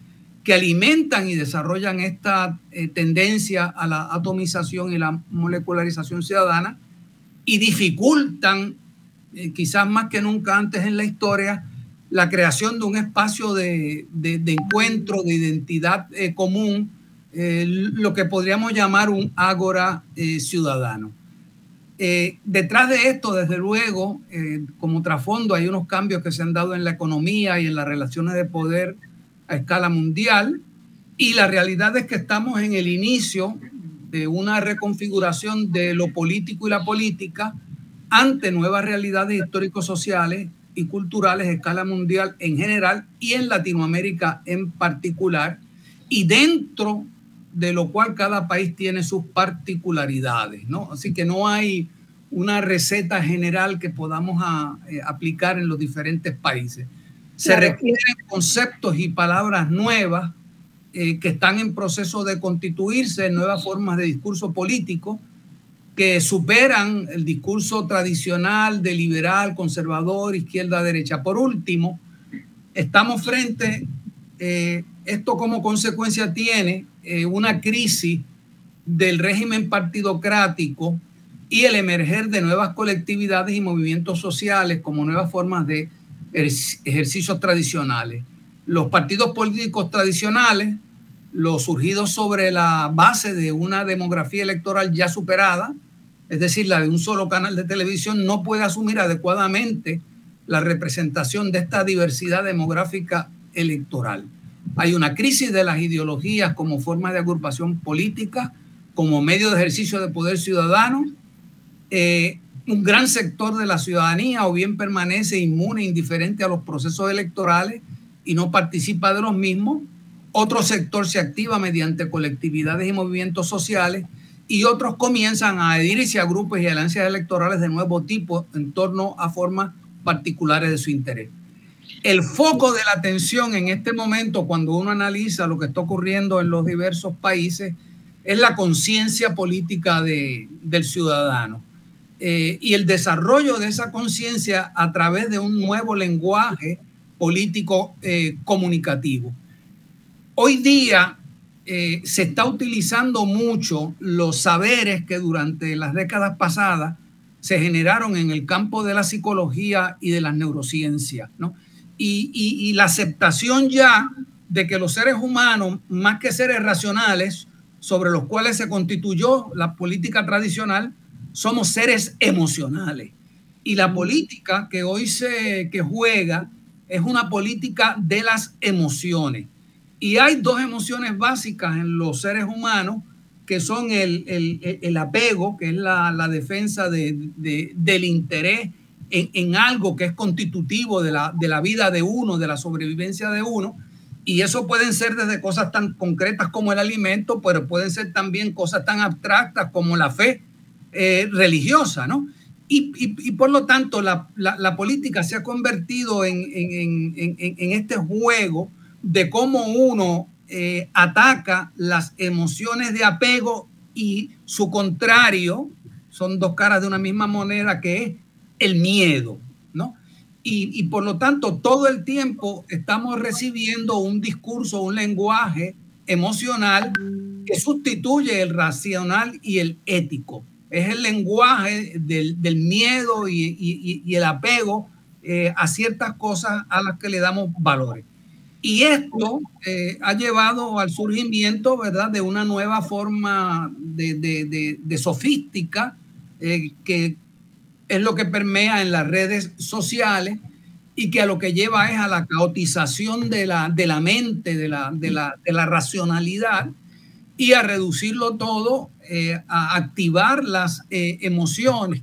S5: que alimentan y desarrollan esta eh, tendencia a la atomización y la molecularización ciudadana y dificultan, quizás más que nunca antes en la historia, la creación de un espacio de, encuentro, de identidad común, lo que podríamos llamar un ágora ciudadano. Eh, detrás de esto, desde luego, eh, como trasfondo, hay unos cambios que se han dado en la economía y en las relaciones de poder a escala mundial. Y la realidad es que estamos en el inicio una reconfiguración de lo político y la política ante nuevas realidades histórico-sociales y culturales a escala mundial en general y en Latinoamérica en particular, y dentro de lo cual cada país tiene sus particularidades, ¿no? Así que no hay una receta general que podamos eh, aplicar en los diferentes países. Se requieren conceptos y palabras nuevas eh, que están en proceso de constituirse, nuevas formas de discurso político que superan el discurso tradicional de liberal, conservador, izquierda, derecha. Por último, estamos frente, eh, esto como consecuencia tiene eh, una crisis del régimen partidocrático y el emerger de nuevas colectividades y movimientos sociales como nuevas formas de ejercicios tradicionales. Los partidos políticos tradicionales, los surgidos sobre la base de una demografía electoral ya superada, es decir, la de un solo canal de televisión, no puede asumir adecuadamente la representación de esta diversidad demográfica electoral. Hay una crisis de las ideologías como forma de agrupación política, como medio de ejercicio de poder ciudadano. Eh, un gran sector de la ciudadanía o bien permanece inmune, indiferente a los procesos electorales y no participa de los mismos. Otro sector se activa mediante colectividades y movimientos sociales y otros comienzan a adherirse a grupos y alianzas electorales de nuevo tipo en torno a formas particulares de su interés el foco de la atención en este momento, cuando uno analiza lo que está ocurriendo en los diversos países, es la conciencia política del ciudadano eh, y el desarrollo de esa conciencia a través de un nuevo lenguaje político eh, comunicativo. Hoy día eh, se está utilizando mucho los saberes que durante las décadas pasadas se generaron en el campo de la psicología y de las neurociencias, ¿no? y, la aceptación ya de que los seres humanos, más que seres racionales, sobre los cuales se constituyó la política tradicional, somos seres emocionales. Y la política que hoy se que juega es una política de las emociones. Y hay dos emociones básicas en los seres humanos que son el, apego, que es la, defensa del interés en, algo que es constitutivo de la, de la vida de uno, de la sobrevivencia de uno. Y eso pueden ser desde cosas tan concretas como el alimento, pero pueden ser también cosas tan abstractas como la fe eh, religiosa, ¿no? Y, y, por lo tanto, la, la, política se ha convertido en, en, en, este juego de cómo uno eh, ataca las emociones de apego y su contrario, son dos caras de una misma moneda, que es el miedo, ¿no? Y, por lo tanto, todo el tiempo estamos recibiendo un discurso, un lenguaje emocional que sustituye el racional y el ético. es el lenguaje del, miedo y, el apego eh, a ciertas cosas a las que le damos valores. Y esto eh, ha llevado al surgimiento, ¿verdad?, de una nueva forma de, sofística eh, que es lo que permea en las redes sociales y que a lo que lleva es a la caotización de la, de la mente, de la, de, la, de la racionalidad y a reducirlo todo, eh, a activar las emociones,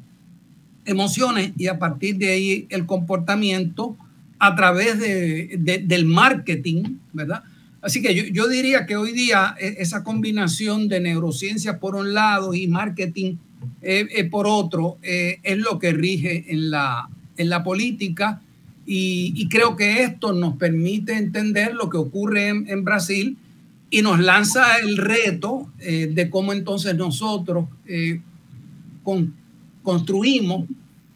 S5: emociones y a partir de ahí el comportamiento a través de, del marketing, ¿verdad? Así que yo, diría que hoy día e, esa combinación de neurociencia por un lado y marketing eh, eh, por otro es lo que rige en la, en la política y, creo que esto nos permite entender lo que ocurre en, Brasil y nos lanza el reto de cómo entonces nosotros construimos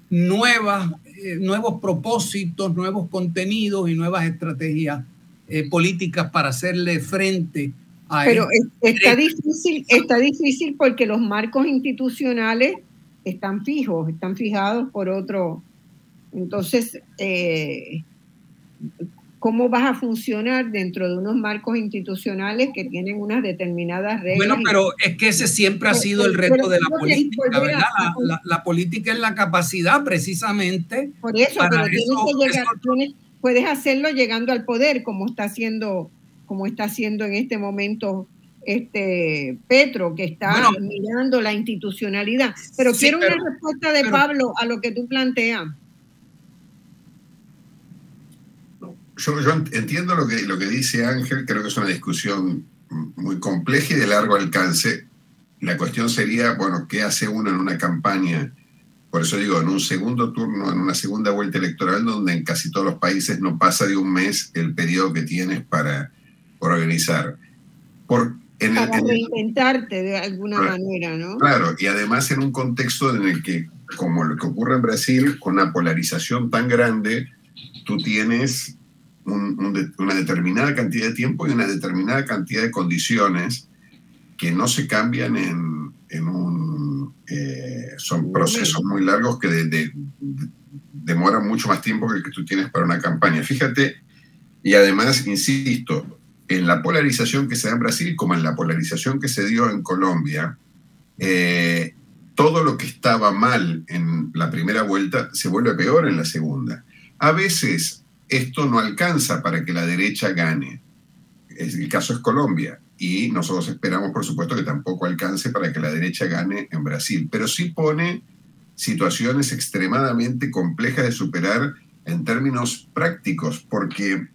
S5: nuevas eh, nuevos propósitos, nuevos contenidos y nuevas estrategias eh, políticas para hacerle frente a
S2: Pero está difícil, está difícil porque los marcos institucionales están fijos, están fijados por otro. Entonces, eh, cómo vas a funcionar dentro de unos marcos institucionales que tienen unas determinadas reglas.
S5: Bueno, pero es que ese siempre ha sido el reto de la política, ¿verdad? La, política es la capacidad precisamente.
S2: Por eso, pero tienes que llegar, puedes hacerlo llegando al poder, como está haciendo, como está haciendo en este momento este Petro, que está mirando la institucionalidad. Pero quiero una respuesta de Pablo a lo que tú planteas.
S3: Yo, entiendo lo que, lo que dice Ángel, creo que es una discusión muy compleja y de largo alcance. La cuestión sería, bueno, ¿qué hace uno en una campaña? Por eso digo, en un segundo turno, en una segunda vuelta electoral, donde en casi todos los países no pasa de un mes el periodo que tienes para, organizar.
S2: Por, en para reinventarte de alguna manera, ¿no?
S3: Claro, y además en un contexto en el que, como lo que ocurre en Brasil, con una polarización tan grande, tú tienes una determinada cantidad de tiempo y una determinada cantidad de condiciones que no se cambian en, en un... Eh, son procesos muy largos que demoran mucho más tiempo que el que tú tienes para una campaña. Fíjate, y además, insisto, en la polarización que se da en Brasil como en la polarización que se dio en Colombia, eh, todo lo que estaba mal en la primera vuelta se vuelve peor en la segunda. A veces esto no alcanza para que la derecha gane. El caso es Colombia y nosotros esperamos, por supuesto, que tampoco alcance para que la derecha gane en Brasil, pero sí pone situaciones extremadamente complejas de superar en términos prácticos, porque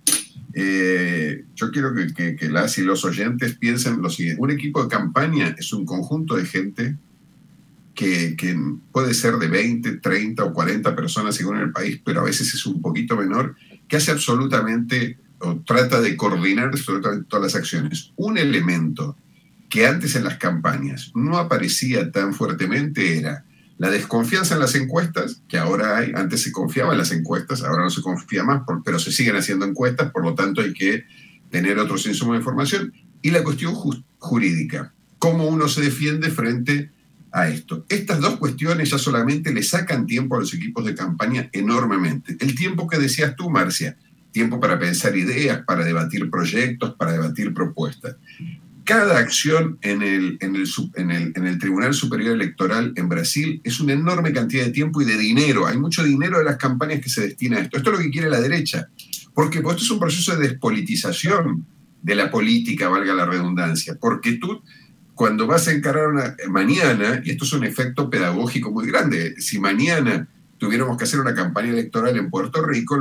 S3: eh, yo quiero que, las y los oyentes piensen lo siguiente, un equipo de campaña es un conjunto de gente que, que, puede ser de 20, 30 o 40 personas según el país, pero a veces es un poquito menor que hace absolutamente o trata de coordinar todas las acciones. Un elemento que antes en las campañas no aparecía tan fuertemente era la desconfianza en las encuestas, que ahora hay, antes se confiaba en las encuestas, ahora no se confía más, pero se siguen haciendo encuestas, por lo tanto hay que tener otros insumos de información, y la cuestión jurídica, cómo uno se defiende frente a esto. Estas dos cuestiones ya solamente le sacan tiempo a los equipos de campaña enormemente. El tiempo que decías tú, Marcia, tiempo para pensar ideas, para debatir proyectos, para debatir propuestas. Cada acción en el, en el, en el, Tribunal Superior Electoral en Brasil es una enorme cantidad de tiempo y de dinero. Hay mucho dinero de las campañas que se destina a esto. Esto es lo que quiere la derecha, porque esto es un proceso de despolitización de la política, valga la redundancia, porque tú cuando vas a encarar una mañana, y esto es un efecto pedagógico muy grande, si mañana tuviéramos que hacer una campaña electoral en Puerto Rico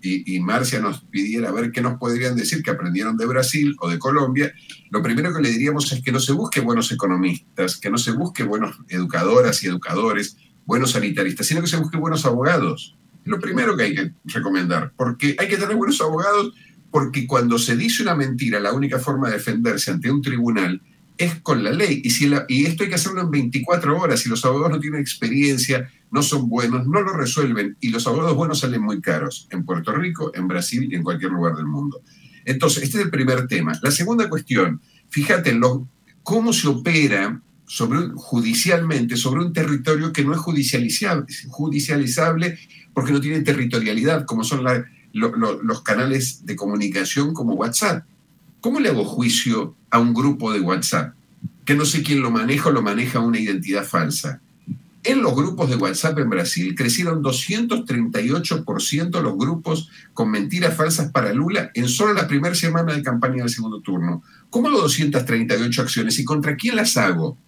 S3: y, Marcia nos pidiera ver qué nos podrían decir que aprendieron de Brasil o de Colombia, lo primero que le diríamos es que no se busque buenos economistas, que no se busque buenos educadoras y educadores, buenos sanitaristas, sino que se busque buenos abogados. Lo primero que hay que recomendar, porque hay que tener buenos abogados, porque cuando se dice una mentira, la única forma de defenderse ante un tribunal es con la ley. Y, si y esto hay que hacerlo en 24 horas. Si los abogados no tienen experiencia, no son buenos, no lo resuelven. Y los abogados buenos salen muy caros en Puerto Rico, en Brasil y en cualquier lugar del mundo. Entonces, este es el primer tema. La segunda cuestión, fíjate, lo, cómo se opera judicialmente sobre un territorio que no es judicializable, judicializable porque no tiene territorialidad, como son los canales de comunicación como WhatsApp. ¿Cómo le hago juicio a un grupo de WhatsApp? Que no sé quién lo maneja o lo maneja una identidad falsa. En los grupos de WhatsApp en Brasil crecieron 238% los grupos con mentiras falsas para Lula en solo la primera semana de campaña del segundo turno. ¿Cómo hago 238 acciones y contra quién las hago?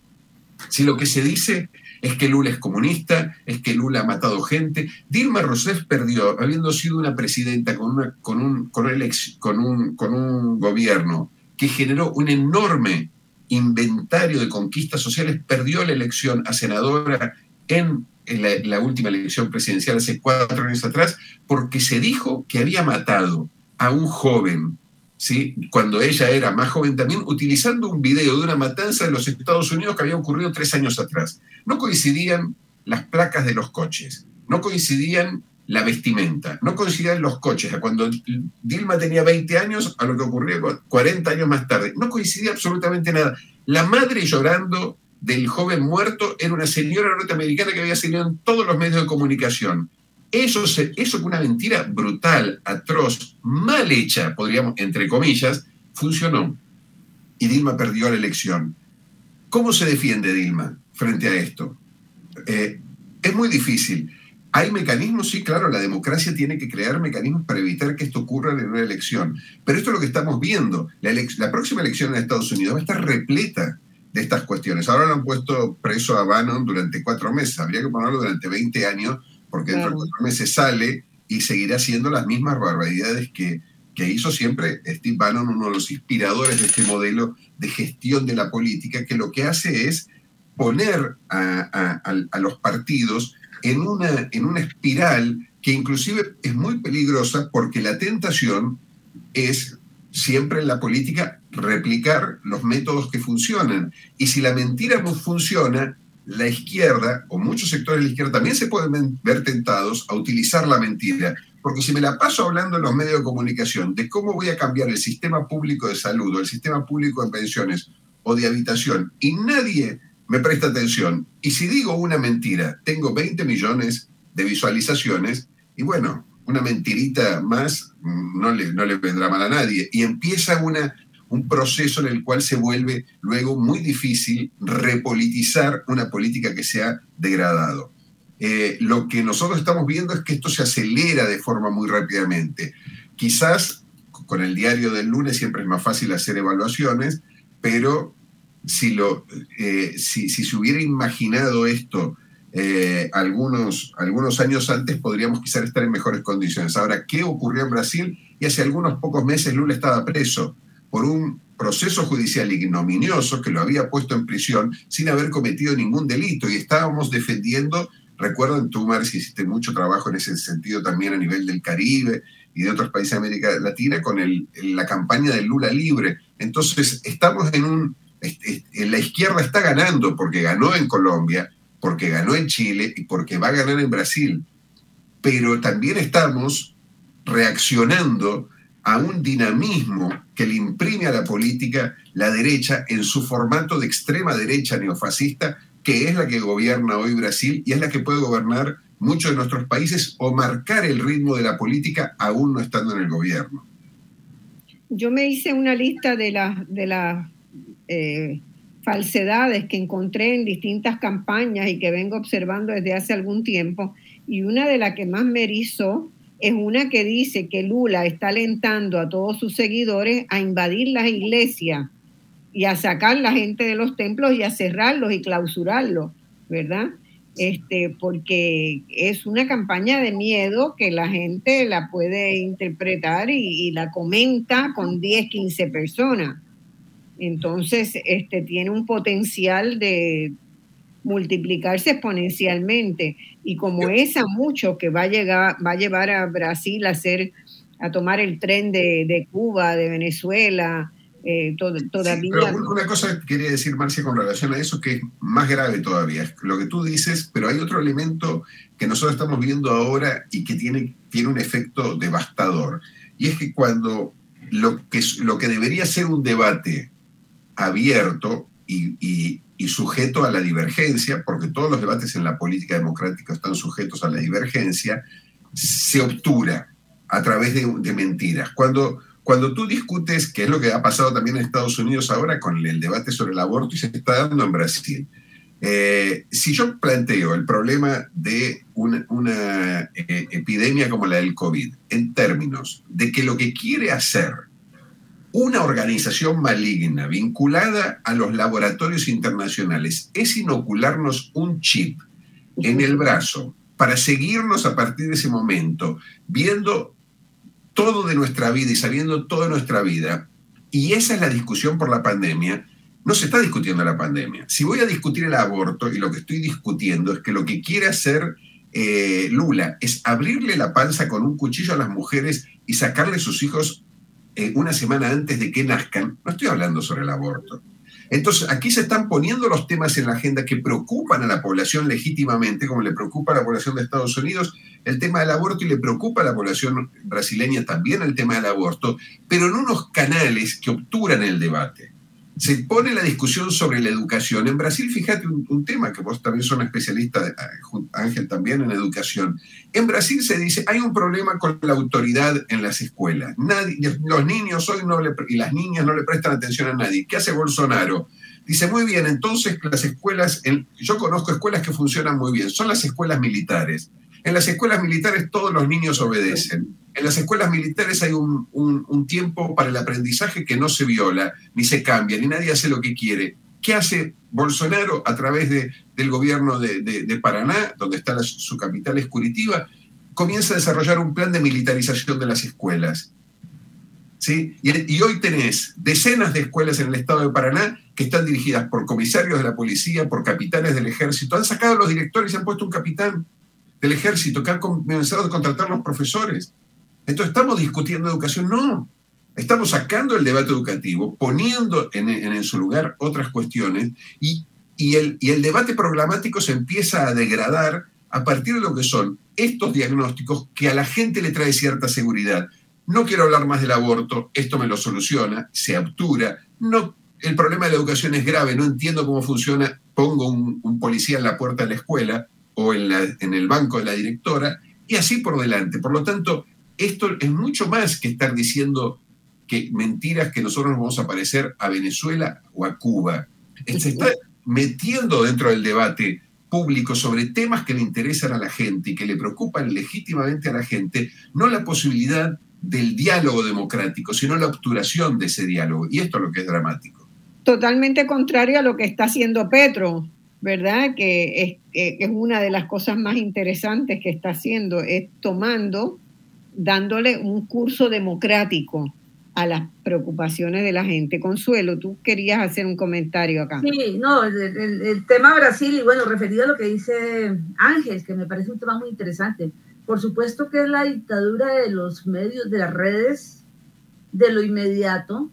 S3: Si lo que se dice es que Lula es comunista, es que Lula ha matado gente. Dilma Rousseff perdió, habiendo sido una presidenta con, una, con, un, con, un, con un gobierno que generó un enorme inventario de conquistas sociales, perdió la elección a senadora en, la, última elección presidencial hace cuatro años atrás, porque se dijo que había matado a un joven, ¿sí? cuando ella era más joven también, utilizando un video de una matanza en los Estados Unidos que había ocurrido tres años atrás. No coincidían las placas de los coches, no coincidían la vestimenta. No coincidían los coches. Cuando Dilma tenía 20 años, a lo que ocurrió 40 años más tarde. No coincidía absolutamente nada. La madre llorando del joven muerto era una señora norteamericana que había salido en todos los medios de comunicación. Eso, eso que una mentira brutal, atroz, mal hecha, podríamos, entre comillas, funcionó. Y Dilma perdió la elección. ¿Cómo se defiende Dilma frente a esto? Eh, es muy difícil. ¿Hay mecanismos? Sí, claro, la democracia tiene que crear mecanismos para evitar que esto ocurra en una elección. Pero esto es lo que estamos viendo. La, próxima elección en Estados Unidos va a estar repleta de estas cuestiones. Ahora lo han puesto preso a Bannon durante cuatro meses. Habría que ponerlo durante 20 años porque dentro de cuatro meses sale y seguirá haciendo las mismas barbaridades que, que hizo siempre Steve Bannon, uno de los inspiradores de este modelo de gestión de la política, que lo que hace es poner a, a los partidos en una, en una espiral que inclusive es muy peligrosa porque la tentación es siempre en la política replicar los métodos que funcionan. Y si la mentira no funciona, la izquierda o muchos sectores de la izquierda también se pueden ver tentados a utilizar la mentira. Porque si me la paso hablando en los medios de comunicación de cómo voy a cambiar el sistema público de salud o el sistema público de pensiones o de habitación y nadie me presta atención. Y si digo una mentira, tengo 20 millones de visualizaciones y bueno, una mentirita más no le, no le vendrá mal a nadie. Y empieza una, un proceso en el cual se vuelve luego muy difícil repolitizar una política que se ha degradado. Eh, lo que nosotros estamos viendo es que esto se acelera de forma muy rápidamente. Quizás con el diario del lunes siempre es más fácil hacer evaluaciones, pero si, lo, eh, si, se hubiera imaginado esto eh, algunos, algunos años antes, podríamos quizás estar en mejores condiciones. Ahora, ¿qué ocurrió en Brasil? Y hace algunos pocos meses Lula estaba preso por un proceso judicial ignominioso que lo había puesto en prisión sin haber cometido ningún delito y estábamos defendiendo, recuerdan tú, Marci, hiciste mucho trabajo en ese sentido también a nivel del Caribe y de otros países de América Latina con el, la campaña del Lula libre. Entonces, estamos en un, la izquierda está ganando porque ganó en Colombia, porque ganó en Chile y porque va a ganar en Brasil. Pero también estamos reaccionando a un dinamismo que le imprime a la política la derecha en su formato de extrema derecha neofascista, que es la que gobierna hoy Brasil y es la que puede gobernar muchos de nuestros países o marcar el ritmo de la política aún no estando en el gobierno.
S2: Yo me hice una lista de las de la eh, falsedades que encontré en distintas campañas y que vengo observando desde hace algún tiempo. Y una de las que más me erizó es una que dice que Lula está alentando a todos sus seguidores a invadir las iglesias y a sacar la gente de los templos y a cerrarlos y clausurarlos, ¿verdad? Este, porque es una campaña de miedo que la gente la puede interpretar y, y la comenta con 10, 15 personas. Entonces, este, tiene un potencial de multiplicarse exponencialmente y como es a mucho que va a llegar, va a llevar a Brasil a hacer, a tomar el tren de, Cuba, de Venezuela, eh, todavía.
S3: pero una cosa que quería decir, Marcia, con relación a eso, que es más grave todavía, es lo que tú dices, pero hay otro elemento que nosotros estamos viendo ahora y que tiene, tiene un efecto devastador. Y es que cuando lo que, lo que debería ser un debate abierto y, y sujeto a la divergencia, porque todos los debates en la política democrática están sujetos a la divergencia, se obtura a través de, mentiras. Cuando, cuando tú discutes, que es lo que ha pasado también en Estados Unidos ahora con el debate sobre el aborto y se está dando en Brasil, eh, si yo planteo el problema de una, eh, epidemia como la del COVID en términos de que lo que quiere hacer una organización maligna vinculada a los laboratorios internacionales es inocularnos un chip en el brazo para seguirnos a partir de ese momento, viendo todo de nuestra vida y sabiendo toda nuestra vida, y esa es la discusión por la pandemia, no se está discutiendo la pandemia. Si voy a discutir el aborto, y lo que estoy discutiendo es que lo que quiere hacer eh, Lula es abrirle la panza con un cuchillo a las mujeres y sacarle sus hijos eh, una semana antes de que nazcan, no estoy hablando sobre el aborto. Entonces, aquí se están poniendo los temas en la agenda que preocupan a la población legítimamente, como le preocupa a la población de Estados Unidos el tema del aborto y le preocupa a la población brasileña también el tema del aborto, pero en unos canales que obturan el debate se pone la discusión sobre la educación. En Brasil, fíjate un, tema que vos también sos especialista, eh, Ángel, también en educación. En Brasil se dice, hay un problema con la autoridad en las escuelas. Nadie, los niños hoy no le, y las niñas no le prestan atención a nadie. ¿Qué hace Bolsonaro? Dice, muy bien, entonces las escuelas, yo conozco escuelas que funcionan muy bien, son las escuelas militares. En las escuelas militares todos los niños obedecen. En las escuelas militares hay un, tiempo para el aprendizaje que no se viola, ni se cambia, ni nadie hace lo que quiere. ¿Qué hace Bolsonaro a través de, del gobierno de, Paraná, donde está su capital es Curitiba? Comienza a desarrollar un plan de militarización de las escuelas. ¿Sí? Y, y, hoy tenés decenas de escuelas en el estado de Paraná que están dirigidas por comisarios de la policía, por capitanes del ejército. Han sacado a los directores y han puesto un capitán del ejército que han comenzado a contratar los profesores. Entonces, ¿estamos discutiendo educación? No. Estamos sacando el debate educativo, poniendo en, su lugar otras cuestiones y, el, y el debate programático se empieza a degradar a partir de lo que son estos diagnósticos que a la gente le trae cierta seguridad. No quiero hablar más del aborto, esto me lo soluciona, se obtura. No, el problema de la educación es grave, no entiendo cómo funciona, pongo un policía en la puerta de la escuela, o en, la, en el banco de la directora, y así por delante. Por lo tanto, esto es mucho más que estar diciendo que mentiras que nosotros nos vamos a parecer a Venezuela o a Cuba. Se está metiendo dentro del debate público sobre temas que le interesan a la gente y que le preocupan legítimamente a la gente, no la posibilidad del diálogo democrático, sino la obturación de ese diálogo. Y esto es lo que es dramático.
S2: Totalmente contrario a lo que está haciendo Petro. ¿Verdad? Que es, una de las cosas más interesantes que está haciendo, es tomando, dándole un curso democrático a las preocupaciones de la gente. Consuelo, tú querías hacer un comentario acá.
S4: Sí, no, el, tema Brasil, y bueno, referido a lo que dice Ángel, que me parece un tema muy interesante. Por supuesto que es la dictadura de los medios, de las redes, de lo inmediato.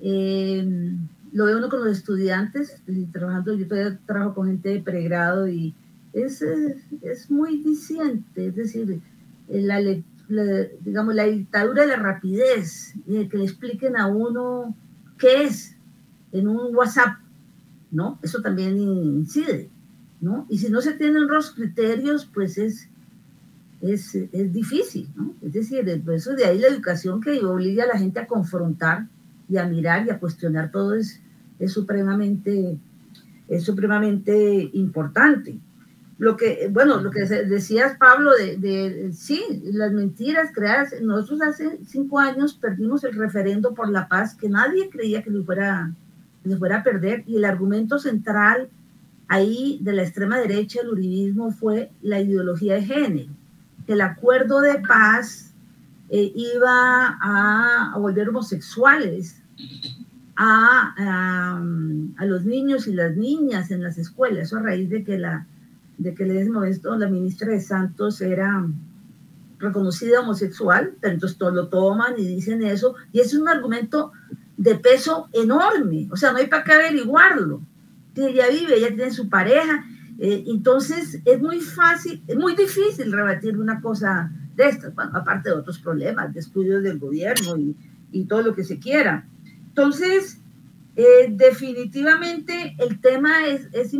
S4: Eh, lo veo uno con los estudiantes, trabajando, yo todavía trabajo con gente de pregrado y es, es muy diciente, es decir, la, digamos, la dictadura de la rapidez, y que le expliquen a uno qué es en un WhatsApp, ¿no? Eso también incide, ¿no? Y si no se tienen los criterios, pues es, es, es difícil, ¿no? Es decir, eso de ahí la educación que obliga a la gente a confrontar y a mirar y a cuestionar todo es, es supremamente, es supremamente importante. Lo que, bueno, lo que decías, Pablo, de, de, sí, las mentiras creadas. Nosotros hace cinco años perdimos el referendo por la paz, que nadie creía que lo fuera, que fuera a perder, y el argumento central ahí de la extrema derecha, el uribismo, fue la ideología de género. El acuerdo de paz eh, iba a, a volver homosexuales a, a, los niños y las niñas en las escuelas, eso a raíz de que, la, de que en ese momento la ministra de Santos era reconocida homosexual, pero entonces todos lo toman y dicen eso, y es un argumento de peso enorme, o sea, no hay para qué averiguarlo. Ella vive, ella tiene su pareja, eh, entonces es muy fácil, es muy difícil rebatir una cosa de estas, bueno, aparte de otros problemas, de estudios del gobierno y, y todo lo que se quiera. Entonces, Eh, definitivamente el tema es, es,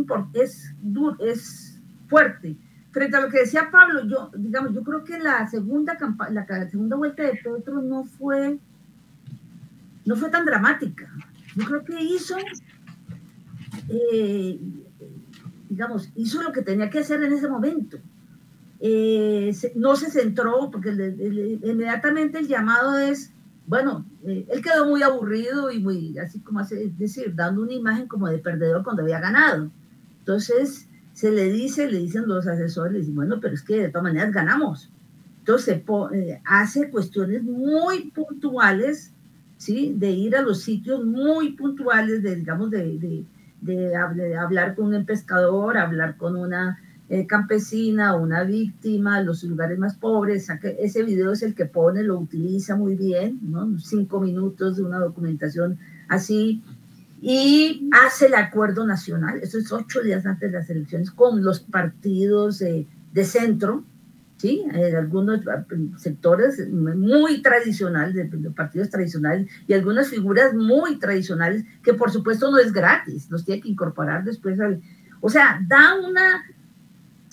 S4: es, fuerte. Frente a lo que decía Pablo, yo, digamos, yo creo que la segunda, la segunda vuelta de Petro no fue, no fue tan dramática. Yo creo que hizo, eh, digamos, hizo lo que tenía que hacer en ese momento. Eh, no se centró, porque inmediatamente el llamado es, bueno, eh, él quedó muy aburrido y muy, así como hace, es decir, dando una imagen como de perdedor cuando había ganado. Entonces, se le dice, le dicen los asesores, le dicen, bueno, pero es que de todas maneras ganamos. Entonces, eh, hace cuestiones muy puntuales, ¿sí? De ir a los sitios muy puntuales, de, digamos, de, de, de hablar con un pescador, hablar con una eh, campesina, una víctima, los lugares más pobres. Ese video es el que pone, lo utiliza muy bien, ¿no? cinco minutos de una documentación así, y hace el acuerdo nacional, eso es ocho días antes de las elecciones, con los partidos de centro, ¿sí? En algunos sectores muy tradicionales, de, partidos tradicionales, y algunas figuras muy tradicionales, que por supuesto no es gratis, los tiene que incorporar después. O sea, da una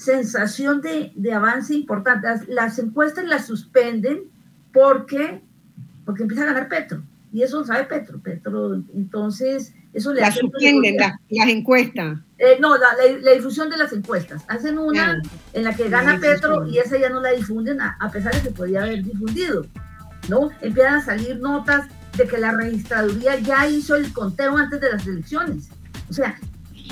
S4: sensación de, de avance importante. Las, encuestas las suspenden porque, porque empieza a ganar Petro. Y eso lo sabe Petro. Petro, entonces, eso le
S2: las suspenden las, encuestas.
S4: Eh, no, la, la, difusión de las encuestas. Hacen una en la que gana Petro y esa ya no la difunden, a, a, pesar de que podía haber difundido. ¿no? Empiezan a salir notas de que la registraduría ya hizo el conteo antes de las elecciones. O sea,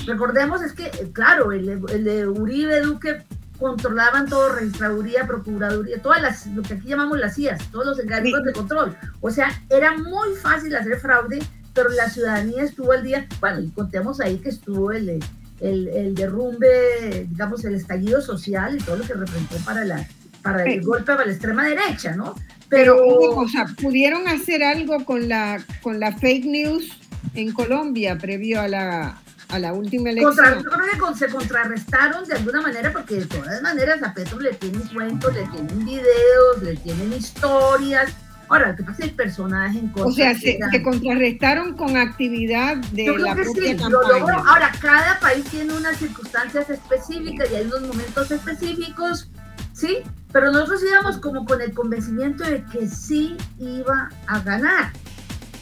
S4: Recordemos es que, eh, claro, el, de Uribe Duque controlaban todo, registraduría, procuraduría, todas las, lo que aquí llamamos las CIAs, todos los encargos de control. O sea, era muy fácil hacer fraude, pero la ciudadanía estuvo al día, bueno, y contemos ahí que estuvo el, el, el derrumbe, digamos, el estallido social y todo lo que representó para, la, para el golpe para la extrema derecha, ¿no?
S2: Pero, pero cosa, ¿pudieron hacer algo con la, con la fake news en Colombia previo a la, a la última elección.
S4: Contra, yo creo que se contrarrestaron de alguna manera, porque de todas maneras a Petro le tienen cuentos, le tienen videos, le tienen historias. Ahora, ¿qué pasa el personaje en
S2: contra? O sea, se, contrarrestaron con actividad de yo creo
S4: la
S2: que
S4: propia sí, campaña. Ahora, cada país tiene unas circunstancias específicas y hay unos momentos específicos, ¿sí? Pero nosotros íbamos como con el convencimiento de que sí iba a ganar,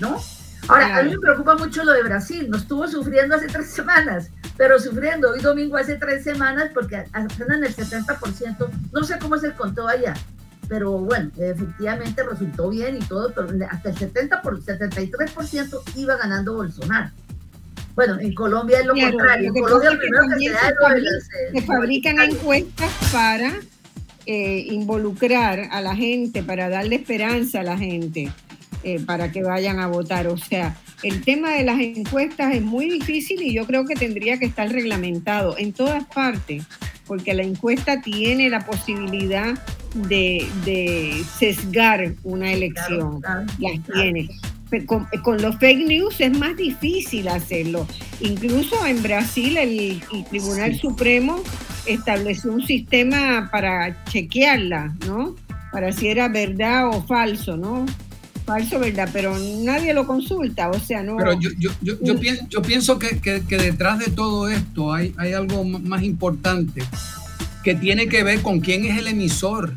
S4: ¿no? Ahora, a mí me preocupa mucho lo de Brasil. Nos estuvo sufriendo hace tres semanas, pero sufriendo hoy domingo hace tres semanas porque apenas el 70%, no sé cómo es el conteo allá, pero bueno, efectivamente resultó bien y todo, pero hasta el 70 por, 73% iba ganando Bolsonaro. Bueno, en Colombia es lo contrario. En Colombia primero que
S2: se, se fabrican encuestas para eh, involucrar a la gente, para darle esperanza a la gente. Eh, para que vayan a votar. O sea, el tema de las encuestas es muy difícil y yo creo que tendría que estar reglamentado en todas partes, porque la encuesta tiene la posibilidad de, sesgar una elección. Las tiene. Con, con, los fake news es más difícil hacerlo. Incluso en Brasil el, Tribunal Supremo estableció un sistema para chequearla, ¿no? Para si era verdad o falso, ¿no? Falso, ¿verdad? Pero nadie lo consulta, o sea, no...
S5: Pero yo, yo, yo, yo pienso, yo pienso que, que, que, detrás de todo esto hay, hay algo más importante que tiene que ver con quién es el emisor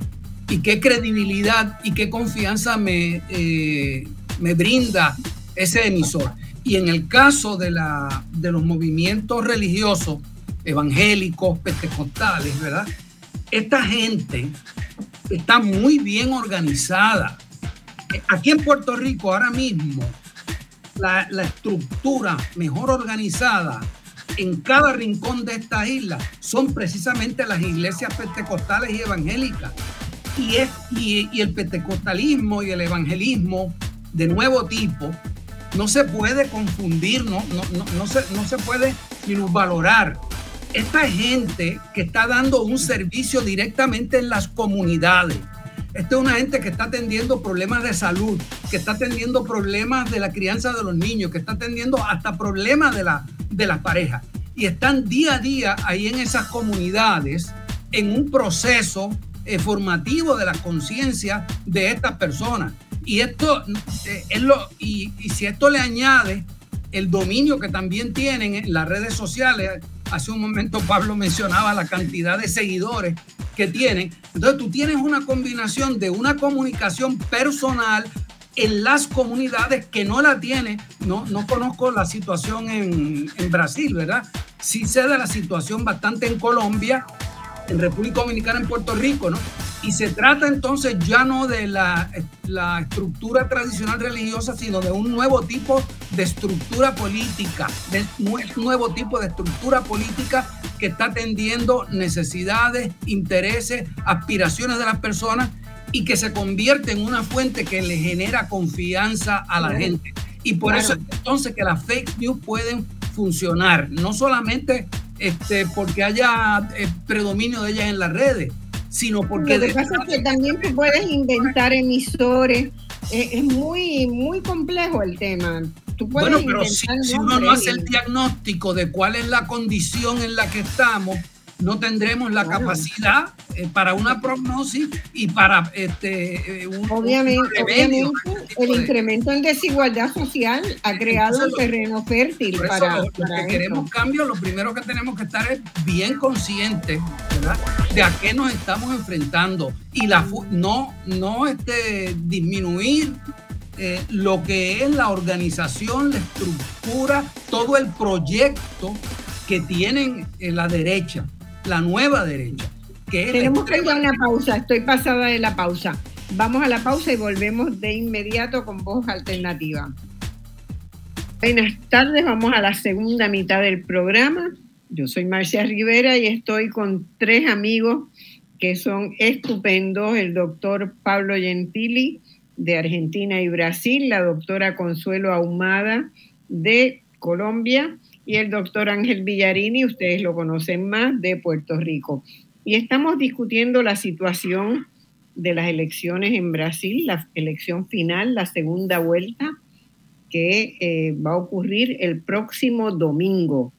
S5: y qué credibilidad y qué confianza me, eh, me brinda ese emisor. Y en el caso de, la, de los movimientos religiosos, evangélicos, pentecostales, ¿verdad? Esta gente está muy bien organizada aquí en Puerto Rico ahora mismo, la, estructura mejor organizada en cada rincón de esta isla son precisamente las iglesias pentecostales y evangélicas. Y, es, y, el pentecostalismo y el evangelismo de nuevo tipo no se puede confundir, no, no, no, se, no se puede valorar. Esta gente que está dando un servicio directamente en las comunidades, esta es una gente que está atendiendo problemas de salud, que está atendiendo problemas de la crianza de los niños, que está atendiendo hasta problemas de, la, de las parejas. Y están día a día ahí en esas comunidades en un proceso eh, formativo de la conciencia de estas personas. Y esto eh, es lo, y, y si esto le añade el dominio que también tienen en las redes sociales. Hace un momento Pablo mencionaba la cantidad de seguidores que tienen. Entonces tú tienes una combinación de una comunicación personal en las comunidades que no la tienen. No, no conozco la situación en, en Brasil, ¿verdad? Sí sé de la situación bastante en Colombia, en República Dominicana, en Puerto Rico, ¿no? Y se trata entonces ya no de la, la, estructura tradicional religiosa, sino de un nuevo tipo de estructura política, de un nuevo tipo de estructura política que está atendiendo necesidades, intereses, aspiraciones de las personas y que se convierte en una fuente que le genera confianza a la gente. Y por eso entonces que las fake news pueden funcionar, no solamente este, porque haya eh, predominio de ellas en las redes, sino porque...
S2: Lo que pasa es que también tú puedes inventar emisores. es muy, muy complejo el tema.
S5: bueno, pero si, si uno no hace el diagnóstico de cuál es la condición en la que estamos, no tendremos la capacidad eh, para una prognosis y para este,
S2: eh, un, obviamente, obviamente el incremento en desigualdad social ha creado un terreno fértil para,
S5: los que queremos cambio lo primero que tenemos que estar es bien conscientes de a qué nos estamos enfrentando y la no no este disminuir eh, lo que es la organización, la estructura, todo el proyecto que tienen en la derecha la nueva derecha.
S2: Que Tenemos que ir a una pausa, estoy pasada de la pausa. Vamos a la pausa y volvemos de inmediato con voz alternativa. Buenas tardes, vamos a la segunda mitad del programa. Yo soy Marcia Rivera y estoy con tres amigos que son estupendos, el doctor Pablo Gentili de Argentina y Brasil, la doctora Consuelo Ahumada de Colombia y el doctor Ángel Villarini, ustedes lo conocen más, de Puerto Rico. Y estamos discutiendo la situación de las elecciones en Brasil, la elección final, la segunda vuelta, que eh, va a ocurrir el próximo domingo.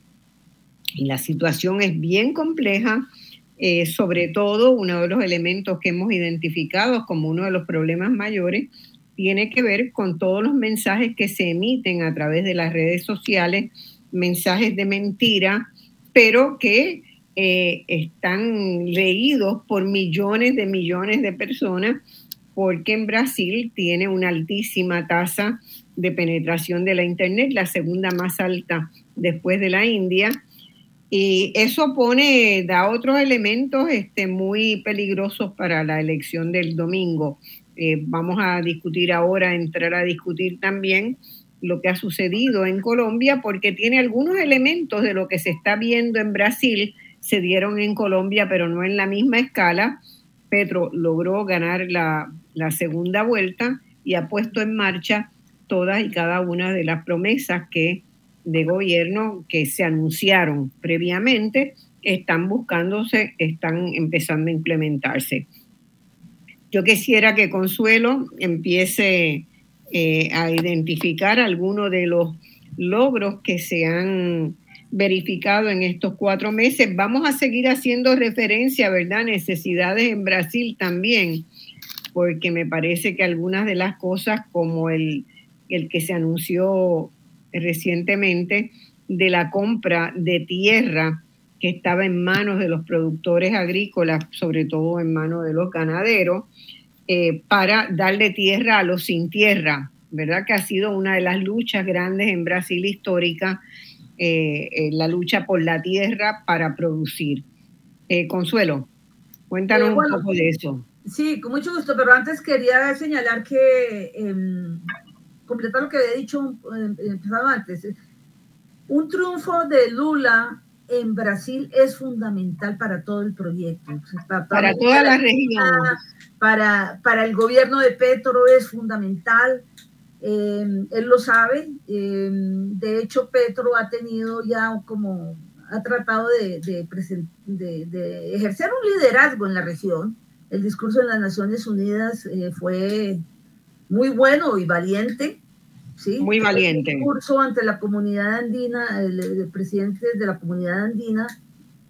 S2: Y la situación es bien compleja, eh, sobre todo uno de los elementos que hemos identificado como uno de los problemas mayores tiene que ver con todos los mensajes que se emiten a través de las redes sociales mensajes de mentira, pero que eh, están leídos por millones de millones de personas, porque en Brasil tiene una altísima tasa de penetración de la Internet, la segunda más alta después de la India. Y eso pone, da otros elementos este, muy peligrosos para la elección del domingo. Eh, vamos a discutir ahora, entrar a discutir también lo que ha sucedido en Colombia porque tiene algunos elementos de lo que se está viendo en Brasil, se dieron en Colombia, pero no en la misma escala. Petro logró ganar la, segunda vuelta y ha puesto en marcha todas y cada una de las promesas que de gobierno que se anunciaron previamente están buscándose, están empezando a implementarse. Yo quisiera que Consuelo empiece eh, a identificar algunos de los logros que se han verificado en estos cuatro meses. Vamos a seguir haciendo referencia, ¿verdad? Necesidades en Brasil también, porque me parece que algunas de las cosas, como el, el que se anunció recientemente de la compra de tierra que estaba en manos de los productores agrícolas, sobre todo en manos de los ganaderos, eh, para darle tierra a los sin tierra, ¿verdad? Que ha sido una de las luchas grandes en Brasil histórica, eh, eh, la lucha por la tierra para producir. Consuelo, cuéntanos un poco de eso.
S4: Sí, con mucho gusto, pero antes quería señalar que, em, completar lo que había dicho em, empezado antes, un triunfo de Lula en Brasil es fundamental para todo el proyecto.
S2: para, toda la región
S4: para, para el gobierno de Petro es fundamental. Eh, él lo sabe. Eh, de hecho, Petro ha tenido ya como, ha tratado de, de, de, ejercer un liderazgo en la región. El discurso de las Naciones Unidas eh, fue muy bueno y valiente. ¿Sí?
S2: Muy valiente.
S4: El discurso ante la comunidad andina, el, el presidente de la comunidad andina,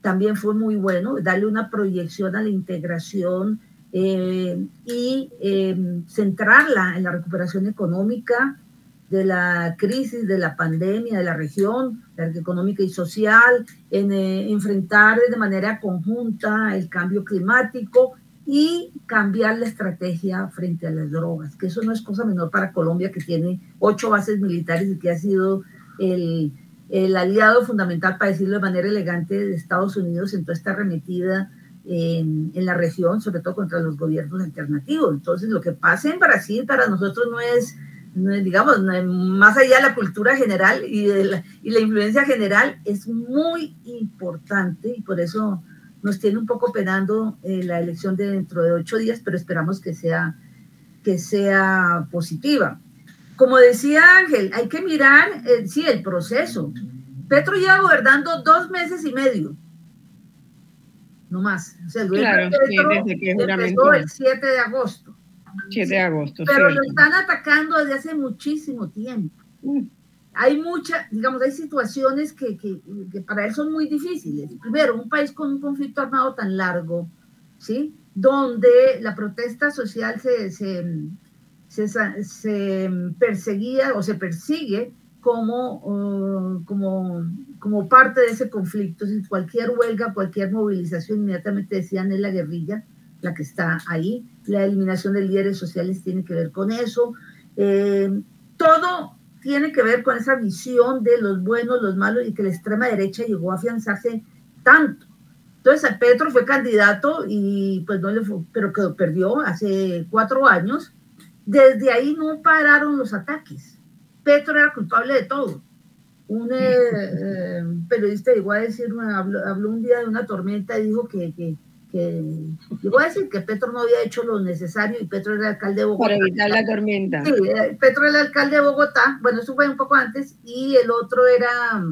S4: también fue muy bueno, darle una proyección a la integración eh, y eh, centrarla en la recuperación económica de la crisis, de la pandemia, de la región económica y social, en eh, enfrentar de manera conjunta el cambio climático y cambiar la estrategia frente a las drogas, que eso no es cosa menor para Colombia, que tiene ocho bases militares y que ha sido el, el aliado fundamental, para decirlo de manera elegante, de Estados Unidos en toda esta remetida en, en, la región, sobre todo contra los gobiernos alternativos. Entonces, lo que pasa en Brasil para nosotros no es digamos, más allá de la cultura general y, de la, y la influencia general, es muy importante y por eso nos tiene un poco penando eh, la elección de dentro de ocho días, pero esperamos que sea, que sea positiva. Como decía Ángel, hay que mirar, eh, sí, el proceso. Petro lleva gobernando dos meses y medio, no más. O sea, el claro, Petro empezó el 7 de agosto.
S2: 7 de agosto.
S4: Pero lo están atacando desde hace muchísimo tiempo. Mm. Hay muchas, digamos, hay situaciones que, que, que, para él son muy difíciles. Primero, un país con un conflicto armado tan largo, ¿sí? Donde la protesta social se, se, se, se perseguía o se persigue como, uh, como, como parte de ese conflicto. Si cualquier huelga, cualquier movilización, inmediatamente decían es la guerrilla la que está ahí. La eliminación de líderes sociales tiene que ver con eso. Eh, todo tiene que ver con esa visión de los buenos, los malos y que la extrema derecha llegó a afianzarse tanto. Entonces, Petro fue candidato y pues no le fue, pero quedó, perdió hace cuatro años. Desde ahí no pararon los ataques. Petro era culpable de todo. Un eh, eh, periodista llegó a decir, habló, un día de una tormenta y dijo que, que que llegó a decir que Petro no había hecho lo necesario y Petro era el alcalde de Bogotá.
S2: Para evitar la tormenta.
S4: Sí, eh, Petro era el alcalde de Bogotá, bueno, eso fue un poco antes, y el otro era,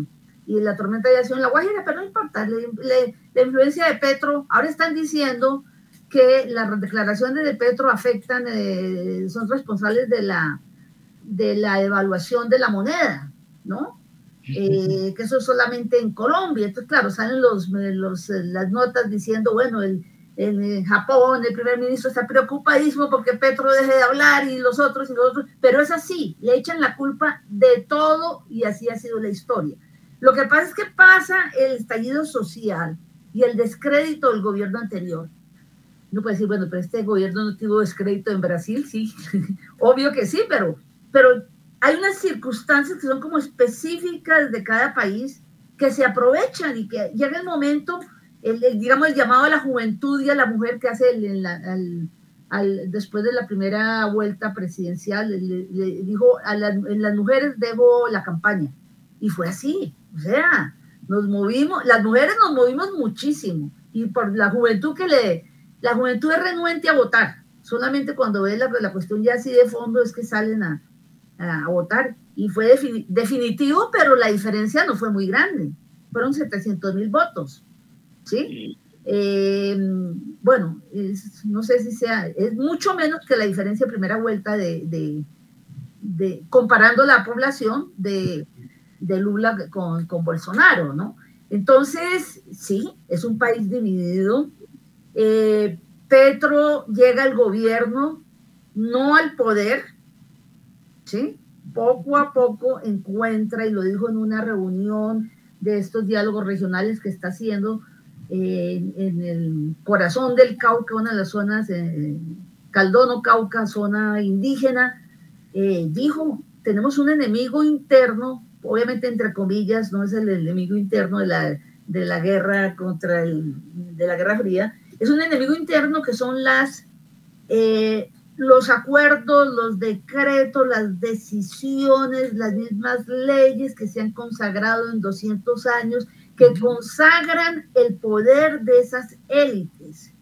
S4: y la tormenta ya sido en La Guajira, pero no importa, la influencia de Petro, ahora están diciendo que las declaraciones de Petro afectan, eh, son responsables de la, de la evaluación de la moneda, ¿no? Eh, que eso es solamente en Colombia. Entonces, claro, salen los, los, las notas diciendo, bueno, el, en Japón el primer ministro está preocupadísimo porque Petro deje de hablar y los otros y los otros, pero es así, le echan la culpa de todo y así ha sido la historia. Lo que pasa es que pasa el estallido social y el descrédito del gobierno anterior. No puede decir, bueno, pero este gobierno no tuvo descrédito en Brasil, sí, <laughs> obvio que sí, pero, pero hay unas circunstancias que son como específicas de cada país que se aprovechan y que llega el momento, el, digamos, el llamado a la juventud y a la mujer que hace el, al, después de la primera vuelta presidencial, le, dijo, a en las mujeres debo la campaña. Y fue así, o sea, nos movimos, las mujeres nos movimos muchísimo y por la juventud que le, la juventud es renuente a votar, solamente cuando ve la, la cuestión ya así de fondo es que salen a, a votar y fue definitivo, pero la diferencia no fue muy grande. Fueron 700 mil votos. ¿Sí? Eh, bueno, no sé si sea, es mucho menos que la diferencia de primera vuelta de, de, comparando la población de, de Lula con, con, Bolsonaro, ¿no? Entonces, sí, es un país dividido. Eh, Petro llega al gobierno, no al poder, poco a poco encuentra, y lo dijo en una reunión de estos diálogos regionales que está haciendo eh, en el corazón del Cauca, una de las zonas, eh, Caldono, Cauca, zona indígena, eh, dijo, tenemos un enemigo interno, obviamente entre comillas, no es el enemigo interno de la, de la guerra contra el, de la Guerra Fría, es un enemigo interno que son las los acuerdos, los decretos, las decisiones, las mismas leyes que se han consagrado en 200 años, que consagran el poder de esas élites.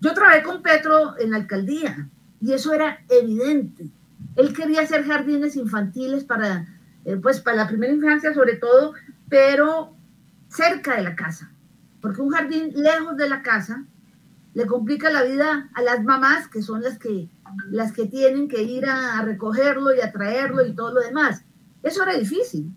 S4: Yo trabajé con Petro en la alcaldía y eso era evidente. Él quería hacer jardines infantiles para, eh, pues, para la primera infancia sobre todo, pero cerca de la casa, porque un jardín lejos de la casa le complica la vida a las mamás, que son las que, las que tienen que ir a, recogerlo y a traerlo y todo lo demás. Eso era difícil,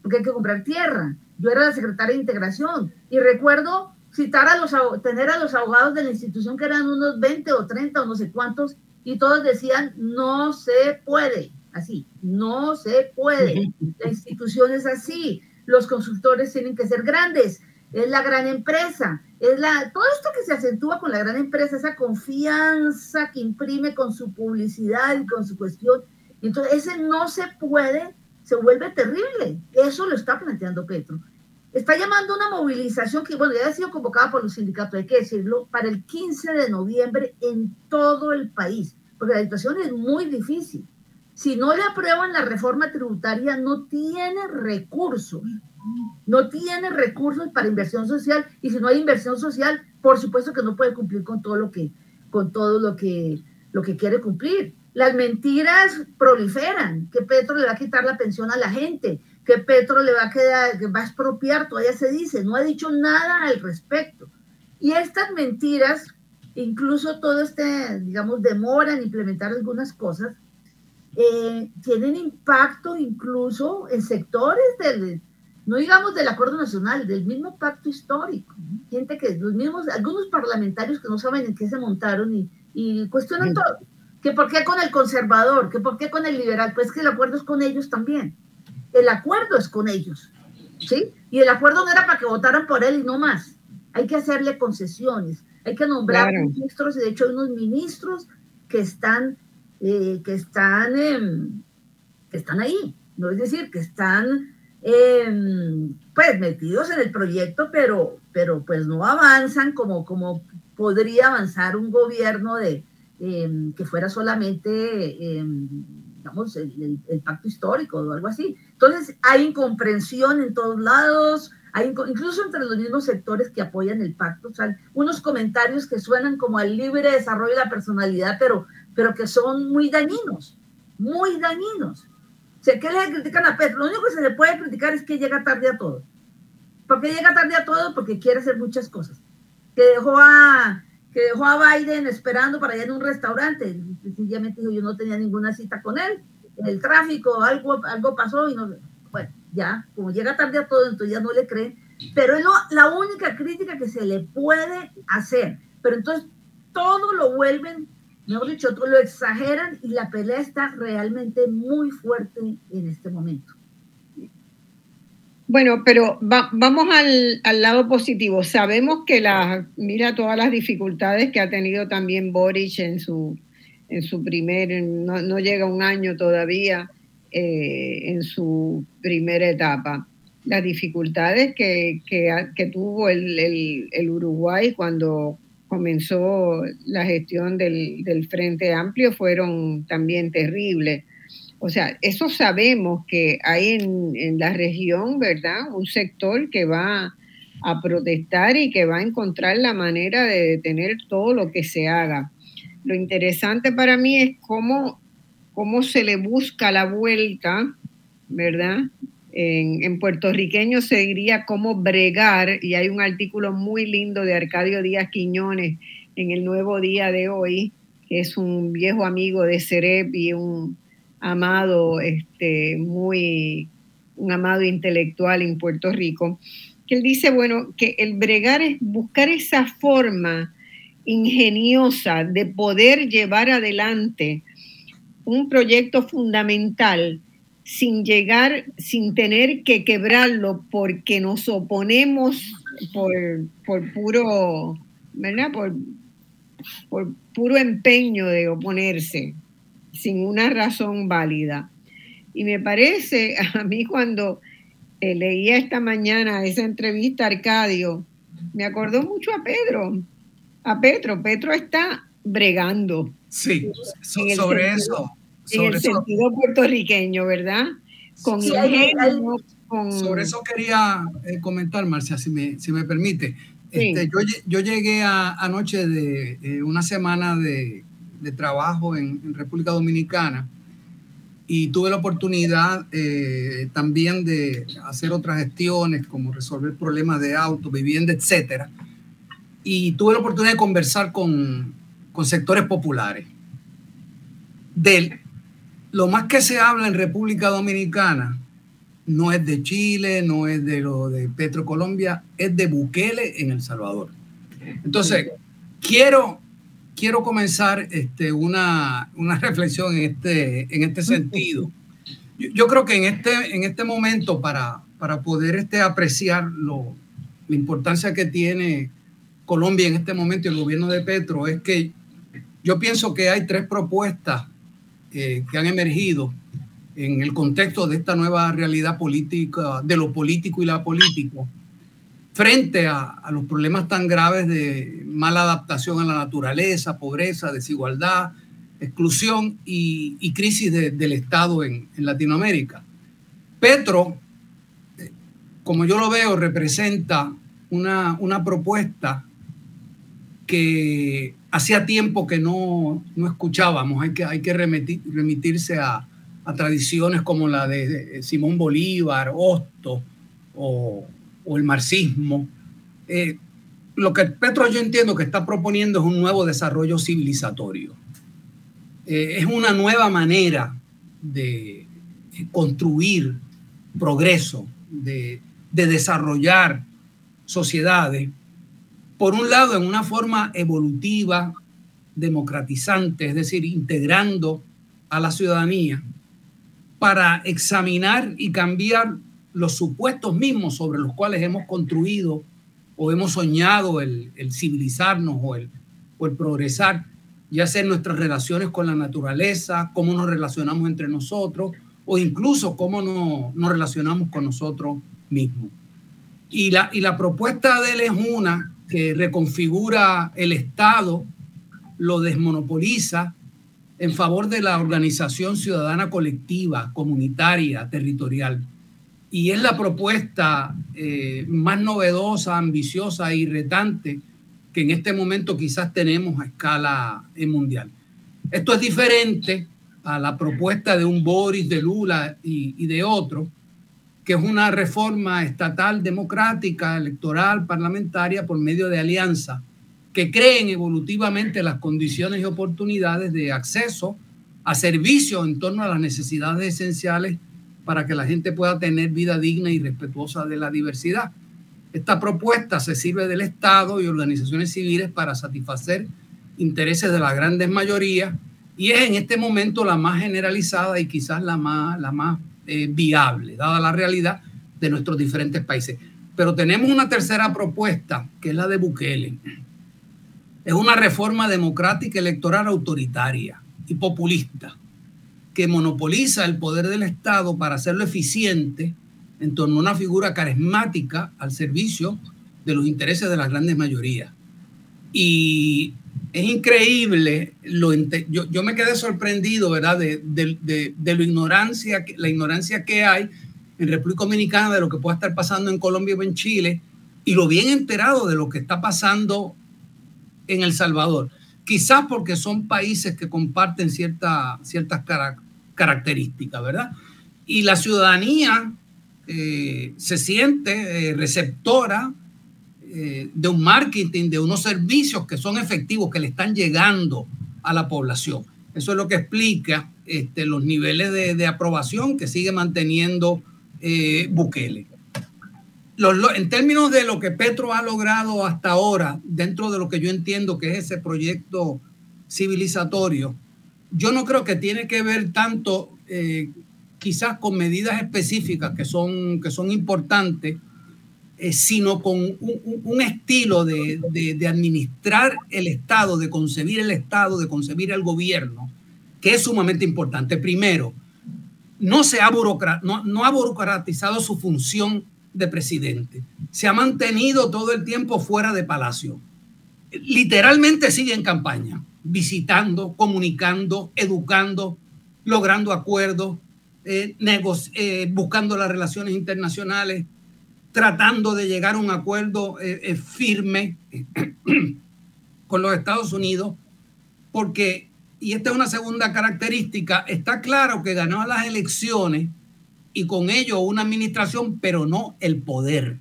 S4: porque hay que comprar tierra. Yo era la secretaria de integración y recuerdo citar a los, tener a los abogados de la institución que eran unos 20 o 30 o no sé cuántos y todos decían, no se puede, así, no se puede. La institución es así, los consultores tienen que ser grandes, es la gran empresa, es la, todo esto que se acentúa con la gran empresa, esa confianza que imprime con su publicidad y con su cuestión. Entonces, ese no se puede, se vuelve terrible. Eso lo está planteando Petro. Está llamando una movilización que, bueno, ya ha sido convocada por los sindicatos, hay que decirlo, para el 15 de noviembre en todo el país, porque la situación es muy difícil. Si no le aprueban la reforma tributaria, no tiene recursos no tiene recursos para inversión social y si no hay inversión social, por supuesto que no puede cumplir con todo lo que, con todo lo que, lo que quiere cumplir. Las mentiras proliferan, que Petro le va a quitar la pensión a la gente, que Petro le va a quedar, que va a expropiar, todavía se dice, no ha dicho nada al respecto. Y estas mentiras, incluso todo este, digamos, demora en implementar algunas cosas, eh, tienen impacto incluso en sectores del, no digamos del acuerdo nacional, del mismo pacto histórico. Gente que, los mismos, algunos parlamentarios que no saben en qué se montaron y, y cuestionan todo. Que por qué con el conservador, que por qué con el liberal, pues que el acuerdo es con ellos también. El acuerdo es con ellos, ¿sí? Y el acuerdo no era para que votaran por él y no más. Hay que hacerle concesiones, hay que nombrar ministros, y de hecho hay unos ministros que están, eh, que están, que están ahí, no es decir, que están Em, pues metidos en el proyecto, pero, pero pues no avanzan como, como podría avanzar un gobierno de, em, que fuera solamente, em, digamos, el, pacto histórico o algo así. Entonces hay incomprensión en todos lados, hay, incluso entre los mismos sectores que apoyan el pacto, unos comentarios que suenan como al libre desarrollo de la personalidad, pero, pero que son muy dañinos, muy dañinos. ¿Qué le critican a Petro? Lo único que se le puede criticar es que llega tarde a todo. ¿Por qué llega tarde a todo? Porque quiere hacer muchas cosas. Que dejó a, que dejó a Biden esperando para ir en un restaurante. Sencillamente dijo, yo no tenía ninguna cita con él. En el tráfico, algo, algo pasó y no... Bueno, ya, como llega tarde a todo, entonces ya no le creen. Pero es la única crítica que se le puede hacer. Pero entonces todo lo vuelven mejor dicho, lo exageran y la pelea está realmente muy fuerte en este momento.
S2: Bueno, pero vamos al, lado positivo. Sabemos que la, mira todas las dificultades que ha tenido también Boric en su, en su primer, no, llega un año todavía eh, en su primera etapa. Las dificultades que, que, tuvo el Uruguay cuando, comenzó la gestión del, Frente Amplio fueron también terribles. O sea, eso sabemos que hay en, en, la región, ¿verdad? Un sector que va a protestar y que va a encontrar la manera de detener todo lo que se haga. Lo interesante para mí es cómo, cómo se le busca la vuelta, ¿verdad? En, puertorriqueño se diría cómo bregar, y hay un artículo muy lindo de Arcadio Díaz Quiñones en el Nuevo Día de hoy, que es un viejo amigo de Cerep y un amado, este, muy, un amado intelectual en Puerto Rico, que él dice, bueno, que el bregar es buscar esa forma ingeniosa de poder llevar adelante un proyecto fundamental sin llegar, sin tener que quebrarlo porque nos oponemos por, por puro, ¿verdad? Por, por puro empeño de oponerse, sin una razón válida. Y me parece, <laughs> a mí cuando eh, leía esta mañana esa entrevista a Arcadio, me acordó mucho a Pedro, a Petro. Petro está bregando.
S5: Sí, sobre eso
S2: en el sentido puertorriqueño, ¿verdad?
S5: Con Sobre eso quería eh, comentar, Marcia, si me, si me permite. Este, yo, yo, llegué anoche de eh, una semana de, de trabajo en, República Dominicana y tuve la oportunidad eh, también de hacer otras gestiones como resolver problemas de auto, vivienda, etcétera. Y tuve la oportunidad de conversar con, con sectores populares del lo más que se habla en República Dominicana no es de Chile, no es de lo de Petro Colombia, es de Bukele en El Salvador. Entonces, quiero quiero comenzar este, una, una, reflexión en este, en este <laughs> sentido. Yo, yo, creo que en este, en este momento, para, para poder este, apreciar lo, la importancia que tiene Colombia en este momento y el gobierno de Petro, es que yo pienso que hay tres propuestas eh, que han emergido en el contexto de esta nueva realidad política, de lo político y la política, frente a, los problemas tan graves de mala adaptación a la naturaleza, pobreza, desigualdad, exclusión y, crisis de, del Estado en, en, Latinoamérica. Petro, como yo lo veo, representa una, una propuesta que hacía tiempo que no, no escuchábamos. Hay que, hay que remitir, remitirse a, a tradiciones como la de Simón Bolívar, Hosto o, el marxismo. Eh, lo que Petro yo entiendo que está proponiendo es un nuevo desarrollo civilizatorio. Eh, es una nueva manera de construir progreso, de, de desarrollar sociedades, por un lado en una forma evolutiva, democratizante, es decir, integrando a la ciudadanía para examinar y cambiar los supuestos mismos sobre los cuales hemos construido o hemos soñado el, el civilizarnos o el, o el progresar, ya sea en nuestras relaciones con la naturaleza, cómo nos relacionamos entre nosotros o incluso cómo no, nos relacionamos con nosotros mismos. Y la, y la propuesta de él es una que reconfigura el Estado, lo desmonopoliza en favor de la organización ciudadana colectiva, comunitaria, territorial y es la propuesta eh, más novedosa, ambiciosa y retante que en este momento quizás tenemos a escala mundial. Esto es diferente a la propuesta de un Boris, de Lula y, de otros, que es una reforma estatal, democrática, electoral, parlamentaria por medio de alianza, que creen evolutivamente las condiciones y oportunidades de acceso a servicios en torno a las necesidades esenciales para que la gente pueda tener vida digna y respetuosa de la diversidad. Esta propuesta se sirve del Estado y organizaciones civiles para satisfacer intereses de las grandes mayorías y es en este momento la más generalizada y quizás la más, la más eh, viable, dada la realidad de nuestros diferentes países. Pero tenemos una tercera propuesta, que es la de Bukele. Es una reforma democrática electoral autoritaria y populista que monopoliza el poder del Estado para hacerlo eficiente en torno a una figura carismática al servicio de los intereses de las grandes mayorías. Y es increíble, lo, yo, yo me quedé sorprendido, ¿verdad?, de, de, de, de lo ignorancia, la ignorancia que hay en República Dominicana de lo que puede estar pasando en Colombia o en Chile, y lo bien enterado de lo que está pasando en El Salvador quizás porque son países que comparten cierta, ciertas características, ¿verdad? Y la ciudadanía eh, se siente eh, receptora eh, de un marketing, de unos servicios que son efectivos, que le están llegando a la población. Eso es lo que explica este, los niveles de, de, aprobación que sigue manteniendo eh, Bukele. Los, lo, en términos de lo que Petro ha logrado hasta ahora, dentro de lo que yo entiendo que es ese proyecto civilizatorio, yo no creo que tiene que ver tanto eh, quizás con medidas específicas que son, que son importantes, eh, sino con un, estilo de, administrar el Estado, de concebir el Estado, de concebir el gobierno, que es sumamente importante. Primero, no, se ha burocratizado su función de presidente. Se ha mantenido todo el tiempo fuera de palacio. Literalmente sigue en campaña, visitando, comunicando, educando, logrando acuerdos, eh, eh, buscando las relaciones internacionales, tratando de llegar a un acuerdo eh, eh firme <clears throat> con los Estados Unidos, porque, y esta es una segunda característica, está claro que ganó las elecciones y con ello una administración, pero no el poder.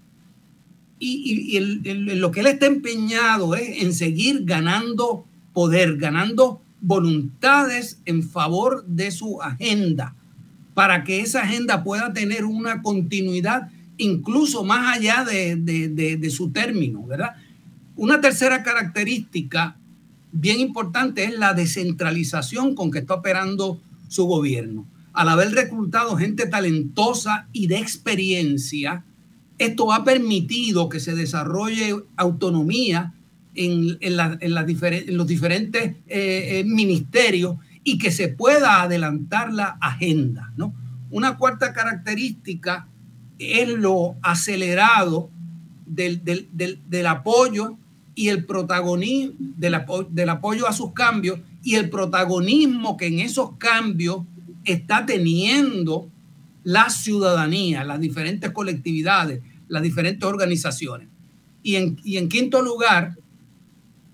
S5: Y, lo que él está empeñado es en seguir ganando poder, ganando voluntades en favor de su agenda, para que esa agenda pueda tener una continuidad incluso más allá de, su término, ¿verdad? Una tercera característica bien importante es la descentralización con que está operando su gobierno. Al haber reclutado gente talentosa y de experiencia, esto ha permitido que se desarrolle autonomía en, los diferentes eh, eh, ministerios y que se pueda adelantar la agenda. ¿no? Una cuarta característica es lo acelerado del, apoyo y el protagonismo del, del apoyo a sus cambios y el protagonismo que en esos cambios está teniendo la ciudadanía, las diferentes colectividades, las diferentes organizaciones. Y en, y en quinto lugar,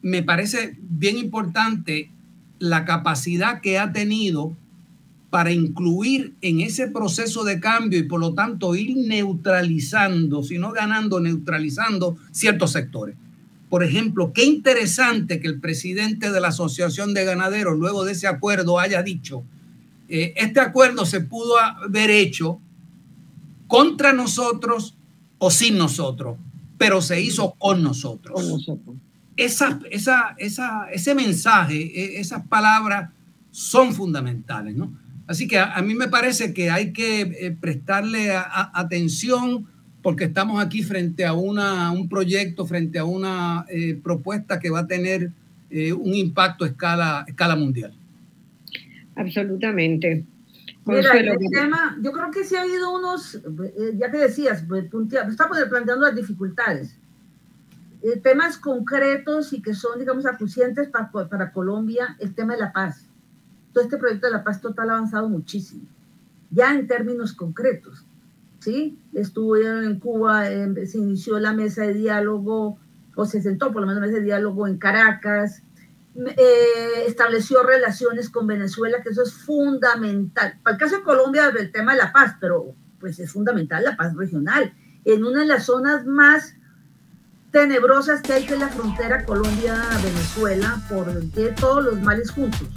S5: me parece bien importante la capacidad que ha tenido para incluir en ese proceso de cambio y por lo tanto ir neutralizando, si no ganando, neutralizando ciertos sectores. Por ejemplo, qué interesante que el presidente de la Asociación de Ganaderos, luego de ese acuerdo, haya dicho, eh, este acuerdo se pudo haber hecho contra nosotros o sin nosotros, pero se hizo con nosotros. Esa, esa, esa, ese mensaje, e, esas palabras son fundamentales, ¿no? Así que a, mí me parece que hay que eh, prestarle atención porque estamos aquí frente a una, un proyecto, frente a una eh, propuesta que va a tener eh, un impacto a escala, escala mundial.
S2: Absolutamente.
S4: Mira, el tema, yo creo que sí ha habido unos, ya te decías, pues, estamos planteando las dificultades. temas concretos y que son, digamos, acucientes para, para Colombia, el tema de la paz este proyecto de la paz total ha avanzado muchísimo, ya en términos concretos. ¿sí? Estuvieron en Cuba, se inició la mesa de diálogo, o se sentó por lo menos mesa de diálogo en Caracas, eh, estableció relaciones con Venezuela, que eso es fundamental. Para el caso de Colombia, el tema de la paz, pero pues es fundamental la paz regional. En una de las zonas más tenebrosas que hay, que la frontera Colombia-Venezuela, por todos los males juntos.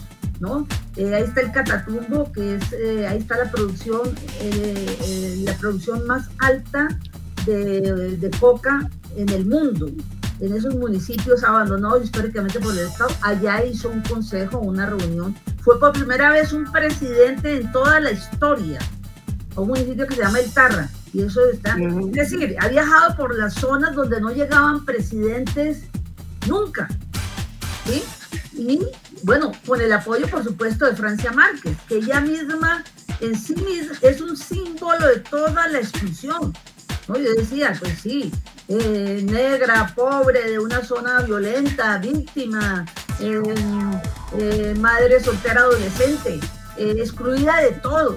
S4: ¿No? Eh, ahí está el Catatumbo, que es, eh, ahí está la producción, eh, la producción más alta de, de, coca en el mundo. En esos municipios abandonados históricamente por el Estado, allá hizo un consejo, una reunión. Fue por primera vez un presidente en toda la historia a un municipio que se llama El Tarra. Y eso está. Es decir, ha viajado por las zonas donde no llegaban presidentes nunca. ¿sí? Y bueno, con el apoyo, por supuesto, de Francia Márquez, que ella misma en sí misma es un símbolo de toda la exclusión. ¿no? Yo decía, pues sí, eh, negra, pobre, de una zona violenta, víctima, eh, eh, madre soltera adolescente, excluida de todo,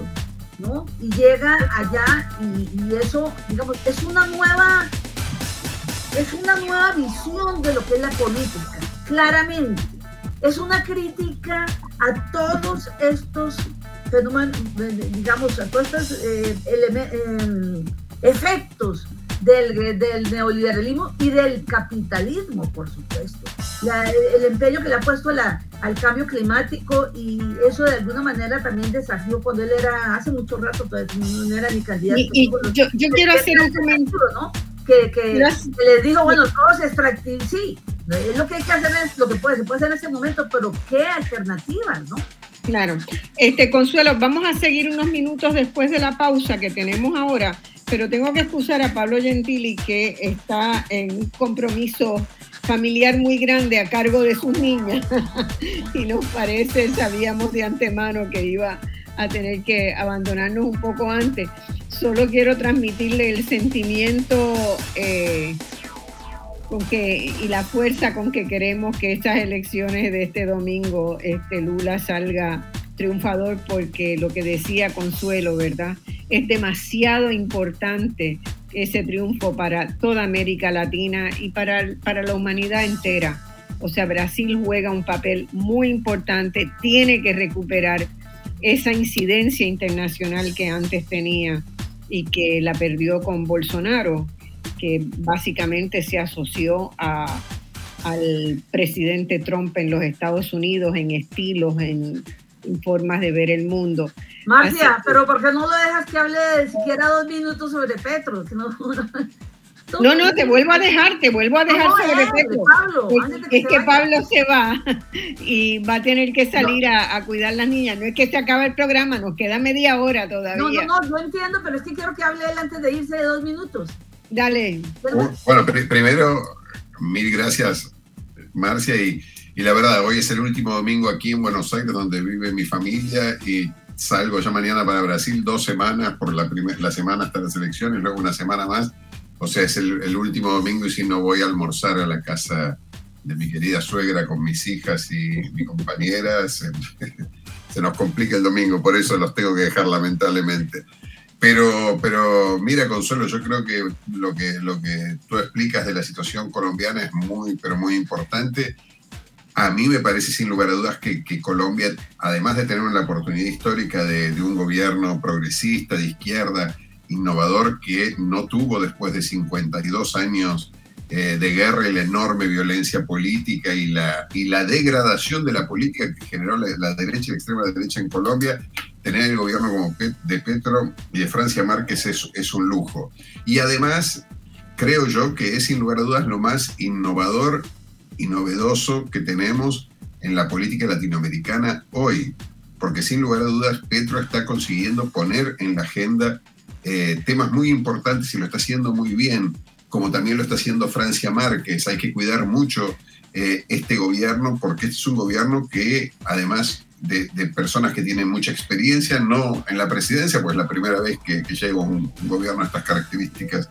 S4: ¿no? Y llega allá y, y, eso, digamos, es una nueva, es una nueva visión de lo que es la política, claramente es una crítica a todos estos fenómenos, digamos, a todos estos eh, em, efectos del, neoliberalismo y del capitalismo, por supuesto. el empeño que le ha puesto al cambio climático y eso de alguna manera también desafió cuando él era, hace mucho rato, no era ni candidato.
S2: Y, yo, quiero hacer un comentario,
S4: ¿no? Que, que, les digo, bueno, todos extractivos, sí, es lo que hay que hacer es lo que puede, se puede hacer en este momento, pero ¿qué alternativas, no?
S2: Claro. Este, Consuelo, vamos a seguir unos minutos después de la pausa que tenemos ahora, pero tengo que excusar a Pablo Gentili que está en un compromiso familiar muy grande a cargo de sus niñas <laughs> y nos parece, sabíamos de antemano que iba a tener que abandonarnos un poco antes. Solo quiero transmitirle el sentimiento eh, con que, y la fuerza con que queremos que estas elecciones de este domingo este Lula salga triunfador porque lo que decía Consuelo, ¿verdad? Es demasiado importante ese triunfo para toda América Latina y para, para la humanidad entera. O sea, Brasil juega un papel muy importante, tiene que recuperar esa incidencia internacional que antes tenía y que la perdió con Bolsonaro que básicamente se asoció a, al presidente Trump en los Estados Unidos en estilos, en, formas de ver el mundo.
S4: Marcia, pero ¿por qué no lo dejas que hable siquiera dos minutos sobre Petro?
S2: No, <laughs> no, te vuelvo a dejar, te vuelvo a dejar sobre Pablo. es, que, Pablo se va <laughs> y va a tener que salir a, cuidar a las niñas. No es que se acabe el programa, nos queda media hora todavía.
S4: No, no, no, yo entiendo, pero es que quiero que hable él antes de irse de dos minutos.
S2: Dale.
S3: Bueno, primero, mil gracias, Marcia, y, y la verdad, hoy es el último domingo aquí en Buenos Aires, donde vive mi familia, y salgo ya mañana para Brasil, dos semanas por la, la semana hasta las elecciones, luego una semana más o sea, es el, último domingo y si no voy a almorzar a la casa de mi querida suegra con mis hijas y mi compañera, <laughs> se, nos complica el domingo, por eso los tengo que dejar lamentablemente. Pero, pero mira, Consuelo, yo creo que lo, que lo que tú explicas de la situación colombiana es muy, pero muy importante. A mí me parece sin lugar a dudas que, Colombia, además de tener una oportunidad histórica de, de un gobierno progresista, de izquierda, innovador que no tuvo después de 52 años eh, de guerra y la enorme violencia política y la, y la degradación de la política que generó la, derecha y la extrema derecha en Colombia, tener el gobierno como de Petro y de Francia Márquez es, es un lujo. Y además, creo yo que es sin lugar a dudas lo más innovador y novedoso que tenemos en la política latinoamericana hoy, porque sin lugar a dudas Petro está consiguiendo poner en la agenda eh, temas muy importantes y lo está haciendo muy bien, como también lo está haciendo Francia Márquez. Hay que cuidar mucho eh, este gobierno porque es un gobierno que además de, personas que tienen mucha experiencia, no en la presidencia, pues la primera vez que, llega un, gobierno de estas características,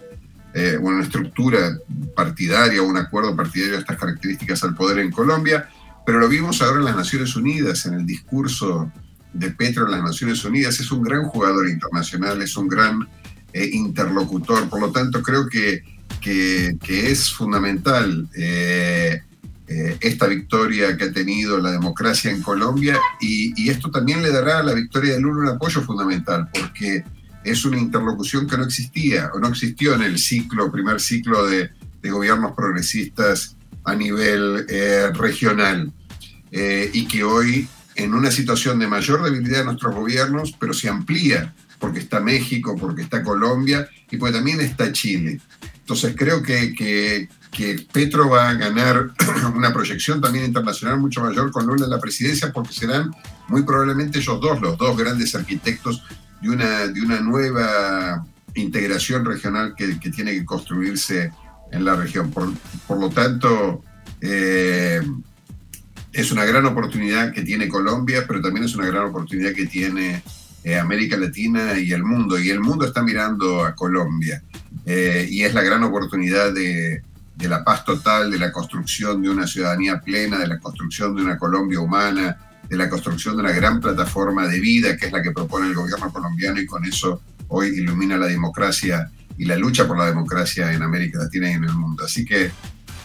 S3: eh, una estructura partidaria, un acuerdo partidario de estas características al poder en Colombia, pero lo vimos ahora en las Naciones Unidas, en el discurso de Petro en las Naciones Unidas, es un gran jugador internacional, es un gran eh, interlocutor, por lo tanto creo que, que, es fundamental eh, eh, esta victoria que ha tenido la democracia en Colombia y, esto también le dará a la victoria de Lula un apoyo fundamental, porque es una interlocución que no existía o no existió en el ciclo, primer ciclo de, de gobiernos progresistas a nivel regional. Y que hoy en una situación de mayor debilidad de nuestros gobiernos, pero se amplía porque está México, porque está Colombia y porque también está Chile. Entonces creo que, que, Petro va a ganar <clears throat> una proyección también internacional mucho mayor con Lula en la presidencia porque serán muy probablemente ellos dos, los dos grandes arquitectos de una, de una nueva integración regional que, que tiene que construirse en la región. Por, por lo tanto, eh, es una gran oportunidad que tiene Colombia, pero también es una gran oportunidad que tiene eh, América Latina y el mundo. Y el mundo está mirando a Colombia. Eh, y es la gran oportunidad de, la paz total, de la construcción de una ciudadanía plena, de la construcción de una Colombia humana, de la construcción de una gran plataforma de vida, que es la que propone el gobierno colombiano y con eso hoy ilumina la democracia y la lucha por la democracia en América Latina y en el mundo. Así que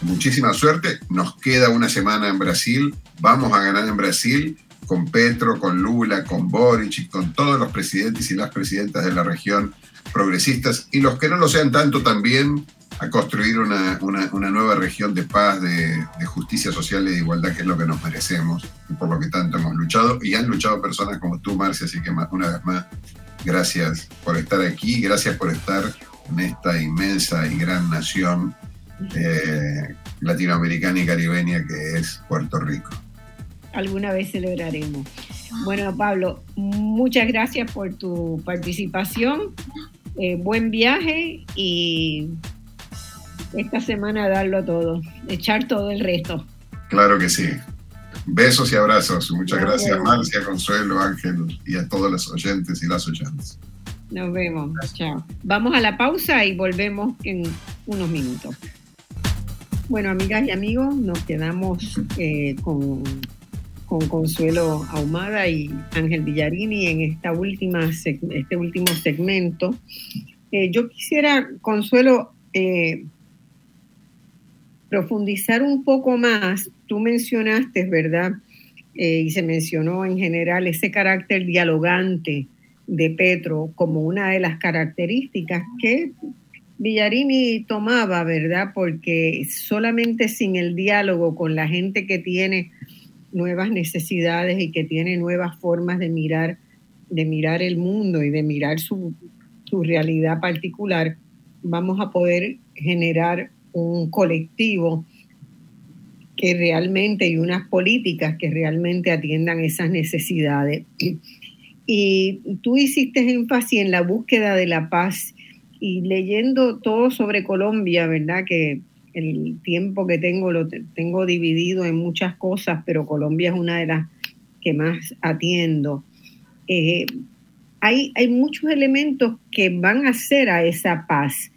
S3: muchísima suerte. Nos queda una semana en Brasil. Vamos a ganar en Brasil con Petro, con Lula, con Boric y con todos los presidentes y las presidentas de la región progresistas y los que no lo sean tanto también a construir una, nueva región de paz, de, justicia social y de igualdad, que es lo que nos merecemos y por lo que tanto hemos luchado. Y han luchado personas como tú, Marcia, así que una vez más, gracias por estar aquí, gracias por estar en esta inmensa y gran nación eh, latinoamericana y caribeña que es Puerto Rico.
S2: Alguna vez celebraremos. Bueno, Pablo, muchas gracias por tu participación. Eh, buen viaje y esta semana darlo todo, echar todo el resto.
S3: Claro que sí. Besos y abrazos. Muchas gracias, Marcia, Consuelo, Ángel y a todos los oyentes y las oyentes.
S2: Nos vemos. Chao. Vamos a la pausa y volvemos en unos minutos. Bueno, amigas y amigos, nos quedamos eh, con, Consuelo Ahumada y Ángel Villarini en esta última, este último segmento. Eh, yo quisiera, Consuelo, eh, profundizar un poco más. Tú mencionaste, ¿verdad? y se mencionó en general ese carácter dialogante de Petro como una de las características que Villarini tomaba, ¿verdad? Porque solamente sin el diálogo con la gente que tiene nuevas necesidades y que tiene nuevas formas de mirar, de mirar el mundo y de mirar su, realidad particular, vamos a poder generar un colectivo que realmente y unas políticas que realmente atiendan esas necesidades. Y tú hiciste énfasis en la búsqueda de la paz y leyendo todo sobre Colombia, ¿verdad? Que el tiempo que tengo lo tengo dividido en muchas cosas, pero Colombia es una de las que más atiendo. Eh, hay, hay muchos elementos que van a hacer a esa paz.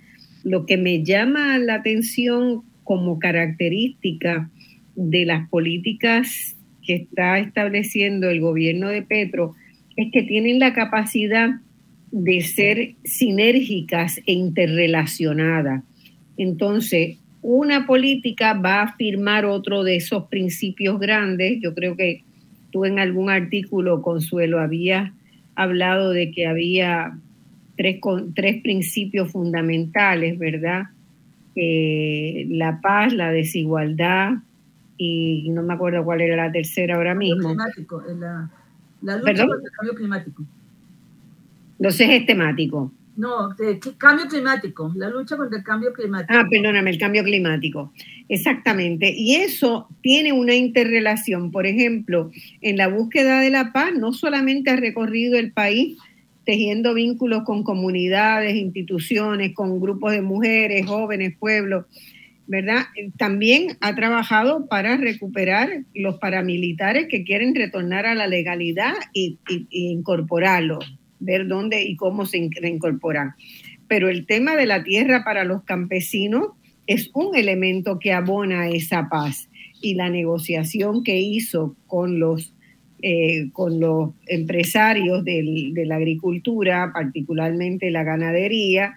S2: Lo que me llama la atención como característica de las políticas que está estableciendo el gobierno de Petro es que tienen la capacidad de ser sinérgicas e interrelacionadas. Entonces, una política va a afirmar otro de esos principios grandes. Yo creo que tú en algún artículo, Consuelo, habías hablado de que había tres, tres principios fundamentales, ¿verdad? Eh, la paz, la desigualdad y no me acuerdo cuál era la tercera ahora mismo.
S4: Climático, la, la lucha contra el cambio climático.
S2: Los ejes temáticos.
S4: No, cambio climático, la lucha contra el cambio climático.
S2: Ah, perdóname, el cambio climático. Exactamente. Y eso tiene una interrelación. Por ejemplo, en la búsqueda de la paz, no solamente ha recorrido el país tejiendo vínculos con comunidades, instituciones, con grupos de mujeres, jóvenes, pueblos, ¿verdad? También ha trabajado para recuperar los paramilitares que quieren retornar a la legalidad y, incorporarlos, ver dónde y cómo se reincorporan. Pero el tema de la tierra para los campesinos es un elemento que abona esa paz y la negociación que hizo con los, eh, con los empresarios de la agricultura, particularmente la ganadería,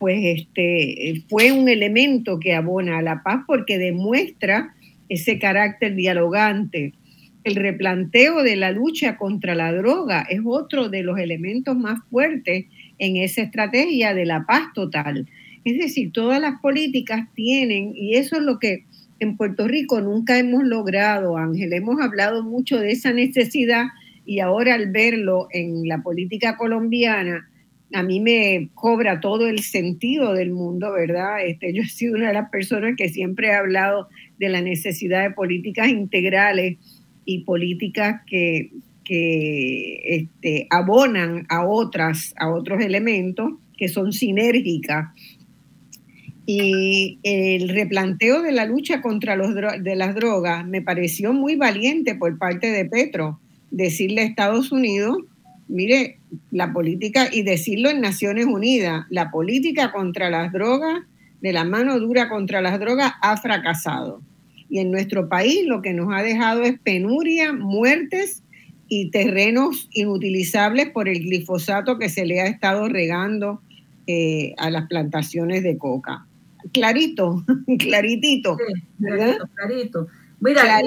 S2: pues este, fue un elemento que abona a la paz porque demuestra ese carácter dialogante. El replanteo de la lucha contra la droga es otro de los elementos más fuertes en esa estrategia de la paz total. Es decir, todas las políticas tienen, y eso es lo que en Puerto Rico nunca hemos logrado, Ángel. Hemos hablado mucho de esa necesidad y ahora al verlo en la política colombiana, a mí me cobra todo el sentido del mundo, ¿verdad? Este, yo he sido una de las personas que siempre he hablado de la necesidad de políticas integrales y políticas que, que este, abonan a otras, a otros elementos que son sinérgicas. Y el replanteo de la lucha contra los de las drogas me pareció muy valiente por parte de Petro, decirle a Estados Unidos mire, la política, y decirlo en Naciones Unidas, la política contra las drogas, de la mano dura contra las drogas, ha fracasado. Y en nuestro país lo que nos ha dejado es penuria, muertes y terrenos inutilizables por el glifosato que se le ha estado regando eh, a las plantaciones de coca. Clarito, <laughs> claritito.
S4: clarito, clarito. Mira,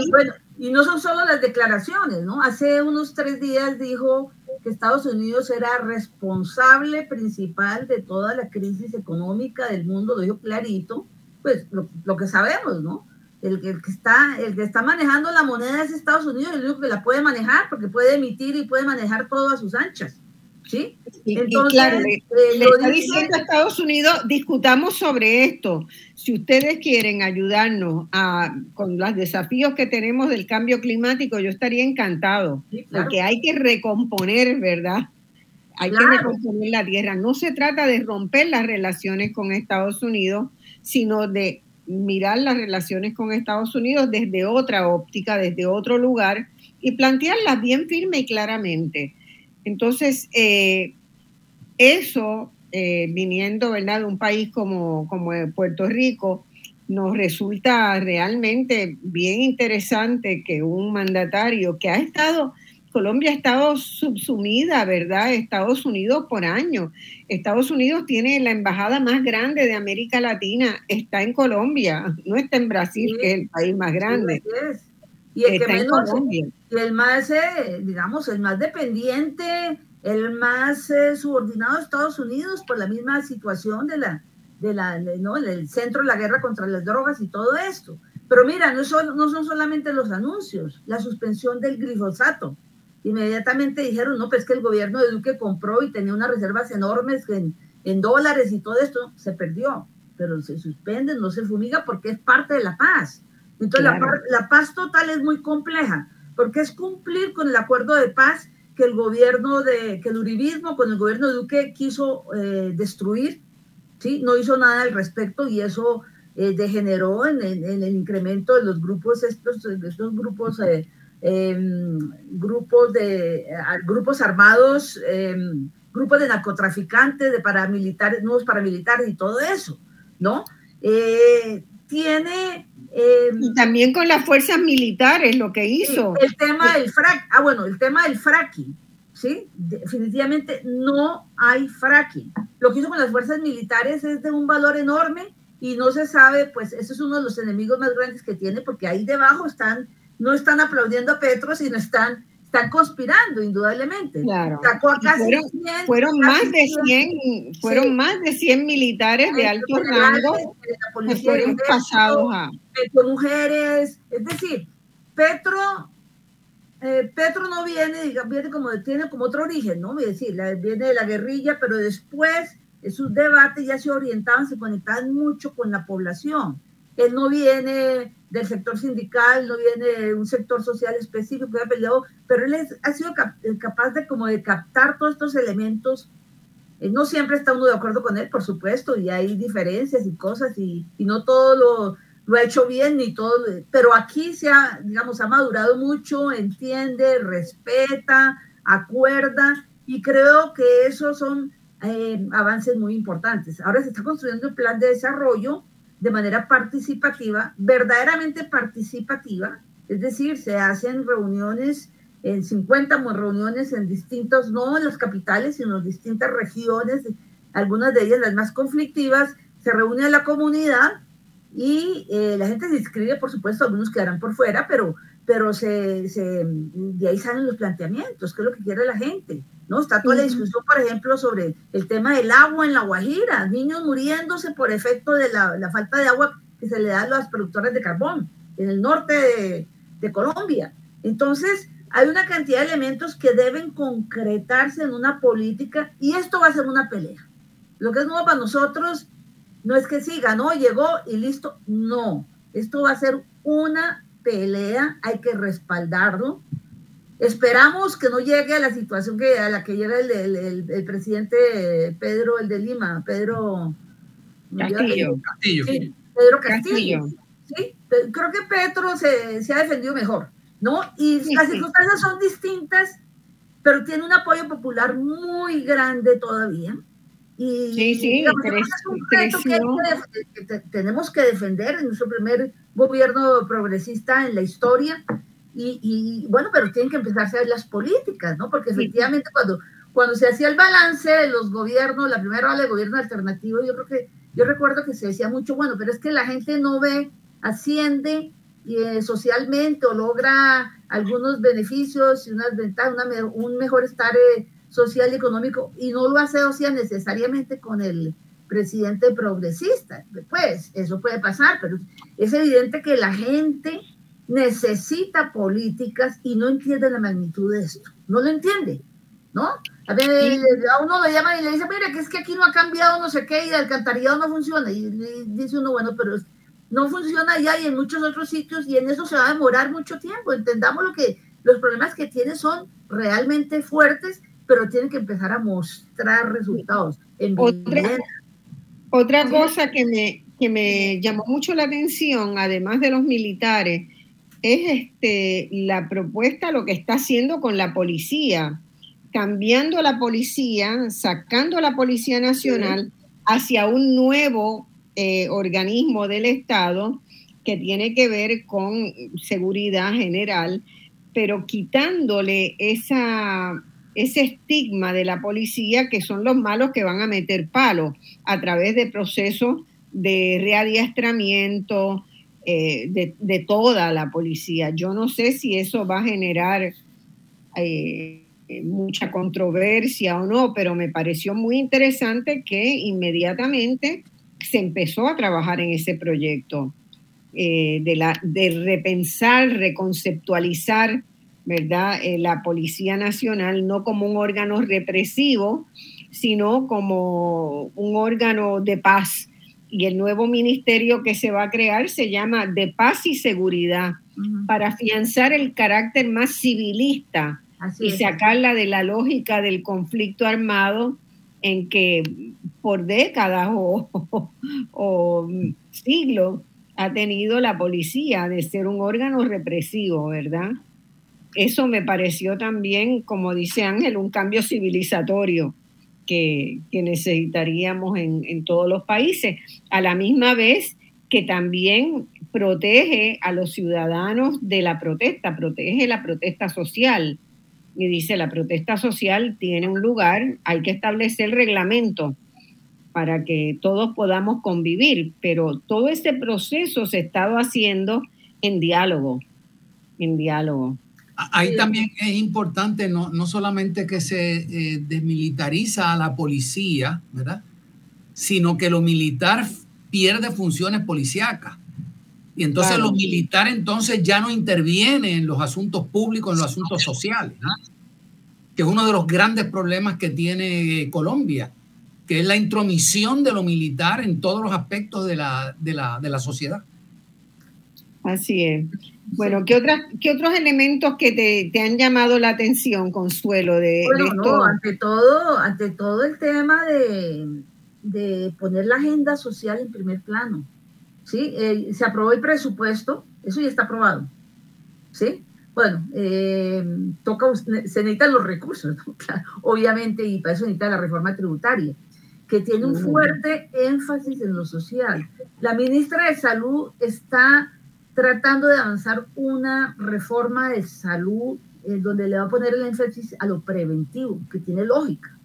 S4: y no son solo las declaraciones, ¿no? Hace unos tres días dijo que Estados Unidos era responsable principal de toda la crisis económica del mundo, lo dijo clarito, pues lo, que sabemos, ¿no? El, que está, el que está manejando la moneda es Estados Unidos, el único que la puede manejar porque puede emitir y puede manejar todo a sus anchas. ¿Sí?
S2: Entonces, claro, le, eh, está diciendo a Estados Unidos, discutamos sobre esto. Si ustedes quieren ayudarnos a, con los desafíos que tenemos del cambio climático, yo estaría encantado, porque hay que recomponer, ¿verdad? Hay que recomponer la tierra. No se trata de romper las relaciones con Estados Unidos, sino de mirar las relaciones con Estados Unidos desde otra óptica, desde otro lugar y plantearlas bien firme y claramente. Entonces, eh, eso, eh, viniendo de un país como, como Puerto Rico, nos resulta realmente bien interesante que un mandatario que ha estado, Colombia ha estado subsumida, ¿verdad? Estados Unidos por años. Estados Unidos tiene la embajada más grande de América Latina, está en Colombia, no está en Brasil, que es el país más grande.
S4: Y el que menos, el más, eh, digamos, el más dependiente, el más eh, subordinado a Estados Unidos por la misma situación de la, de la, ¿no? El centro de la guerra contra las drogas y todo esto. Pero mira, no son, no son solamente los anuncios, la suspensión del glifosato. Inmediatamente dijeron, no, pues que el gobierno de Duque compró y tenía unas reservas enormes en, en dólares y todo esto, se perdió, pero se suspende, no se fumiga porque es parte de la paz. Entonces la, paz total es muy compleja, porque es cumplir con el acuerdo de paz que el gobierno de, que el uribismo con el gobierno de Duque quiso eh, destruir, ¿sí? No hizo nada al respecto y eso eh, degeneró en, el incremento de los grupos, estos, estos grupos, eh, em, grupos, de, grupos armados, em, grupos de narcotraficantes, de paramilitares, nuevos paramilitares y todo eso, ¿no? tiene
S2: Em, y también con las fuerzas militares, lo que hizo.
S4: El tema del fracking, ah, bueno, el tema del fracking, ¿sí? Definitivamente no hay fracking. Lo que hizo con las fuerzas militares es de un valor enorme y no se sabe, pues eso es uno de los enemigos más grandes que tiene, porque ahí debajo están, no están aplaudiendo a Petro, sino están están conspirando indudablemente.
S2: Claro. fueron, más de 100, fueron más de 100 militares de alto rango que fueron pasados a
S4: mujeres, es decir, Petro eh, Petro no viene, digamos, viene como tiene como otro origen, ¿no? Es decir, viene de la guerrilla, pero después sus debates ya se orientaban, se conectaban mucho con la población. Él no viene del sector sindical, no viene de un sector social específico que ha peleado, pero él ha sido eh, capaz de como de captar todos estos elementos. Eh, no siempre está uno de acuerdo con él, por supuesto, y hay diferencias y cosas, y, y no todo lo, lo, ha hecho bien, ni todo, pero aquí se ha, digamos, ha madurado mucho, entiende, respeta, acuerda, y creo que esos son eh, avances muy importantes. Ahora se está construyendo un plan de desarrollo de manera participativa, verdaderamente participativa, es decir, se hacen reuniones en 50 reuniones en distintos, no en las capitales, sino en distintas regiones, algunas de ellas las más conflictivas, se reúne la comunidad y eh, la gente se inscribe, por supuesto, algunos quedarán por fuera, pero, pero se, se, de ahí salen los planteamientos, qué es lo que quiere la gente. ¿no? Está toda la discusión, por ejemplo, sobre el tema del agua en la Guajira, niños muriéndose por efecto de la, falta de agua que se le da a los productores de carbón en el norte de, de Colombia. Entonces, hay una cantidad de elementos que deben concretarse en una política y esto va a ser una pelea. Lo que es nuevo para nosotros no es que sí, ganó, llegó y listo. No, esto va a ser una pelea, hay que respaldarlo, Esperamos que no llegue a la situación que, a la que llega el, el, presidente Pedro, el de Lima, Pedro
S2: Castillo.
S4: Pedro Castillo. ¿sí? Creo que Petro se, se, ha defendido mejor, ¿no? Y las circunstancias son distintas, pero tiene un apoyo popular muy grande todavía. Y
S2: sí, sí,
S4: es un reto que, que tenemos que defender en nuestro primer gobierno progresista en la historia y, bueno, pero tienen que empezarse a ver las políticas, ¿no? Porque efectivamente cuando, cuando se hacía el balance de los gobiernos, la primera ola de gobierno alternativo, yo creo que, yo recuerdo que se decía mucho, bueno, pero es que la gente no ve, asciende eh, socialmente o logra algunos beneficios y unas ventajas, un mejor estar eh, social y económico, y no lo asocia necesariamente con el presidente progresista. Pues eso puede pasar, pero es evidente que la gente necesita políticas y no entiende la magnitud de esto. No lo entiende, ¿no? A, ver, a uno lo llama y le dice, mira, que es que aquí no ha cambiado no sé qué y el alcantarillado no funciona. Y dice uno, bueno, pero no funciona allá y en muchos otros sitios y en eso se va a demorar mucho tiempo. Entendamos lo que los problemas que tiene son realmente fuertes, pero tienen que empezar a mostrar resultados.
S2: otra, otra cosa que me, que me llamó mucho la atención, además de los militares, es este, la propuesta, lo que está haciendo con la policía, cambiando la policía, sacando a la Policía Nacional hacia un nuevo eh, organismo del Estado que tiene que ver con seguridad general, pero quitándole esa, ese estigma de la policía que son los malos que van a meter palos a través de procesos de readiestramiento, eh, de, toda la policía. Yo no sé si eso va a generar eh, mucha controversia o no, pero me pareció muy interesante que inmediatamente se empezó a trabajar en ese proyecto eh, de, la, de repensar, reconceptualizar, ¿verdad? la Policía Nacional no como un órgano represivo, sino como un órgano de paz. Y el nuevo ministerio que se va a crear se llama de paz y seguridad, para afianzar el carácter más civilista y sacarla de la lógica del conflicto armado en que por décadas o, <laughs> o siglos ha tenido la policía de ser un órgano represivo, ¿verdad? Eso me pareció también, como dice Ángel, un cambio civilizatorio que, necesitaríamos en, todos los países, a la misma vez que también protege a los ciudadanos de la protesta, protege la protesta social. Y dice, la protesta social tiene un lugar, hay que establecer reglamento para que todos podamos convivir, pero todo este proceso se ha estado haciendo en diálogo, en diálogo.
S5: Ahí también es importante no, no solamente que se eh, desmilitariza a la policía, ¿verdad? Sino que lo militar pierde funciones policíacas. Y entonces lo militar entonces ya no interviene en los asuntos públicos, en los asuntos sociales, que es uno de los grandes problemas que tiene Colombia, que es la intromisión de lo militar en todos los aspectos de la, de la, de la sociedad.
S2: Así es. Bueno, ¿qué, otras, ¿qué otros elementos que te, han llamado la atención, Consuelo? De,
S4: bueno, no, ante todo, ante todo el tema de, poner la agenda social en primer plano. ¿sí? Eh, se aprobó el presupuesto, eso ya está aprobado. ¿sí? Bueno, eh, toca, se necesitan los recursos, <laughs> obviamente, y para eso necesita la reforma tributaria, que tiene un fuerte énfasis en lo social. La ministra de Salud está tratando de avanzar una reforma de salud en donde le va a poner el énfasis a lo preventivo, que tiene lógica,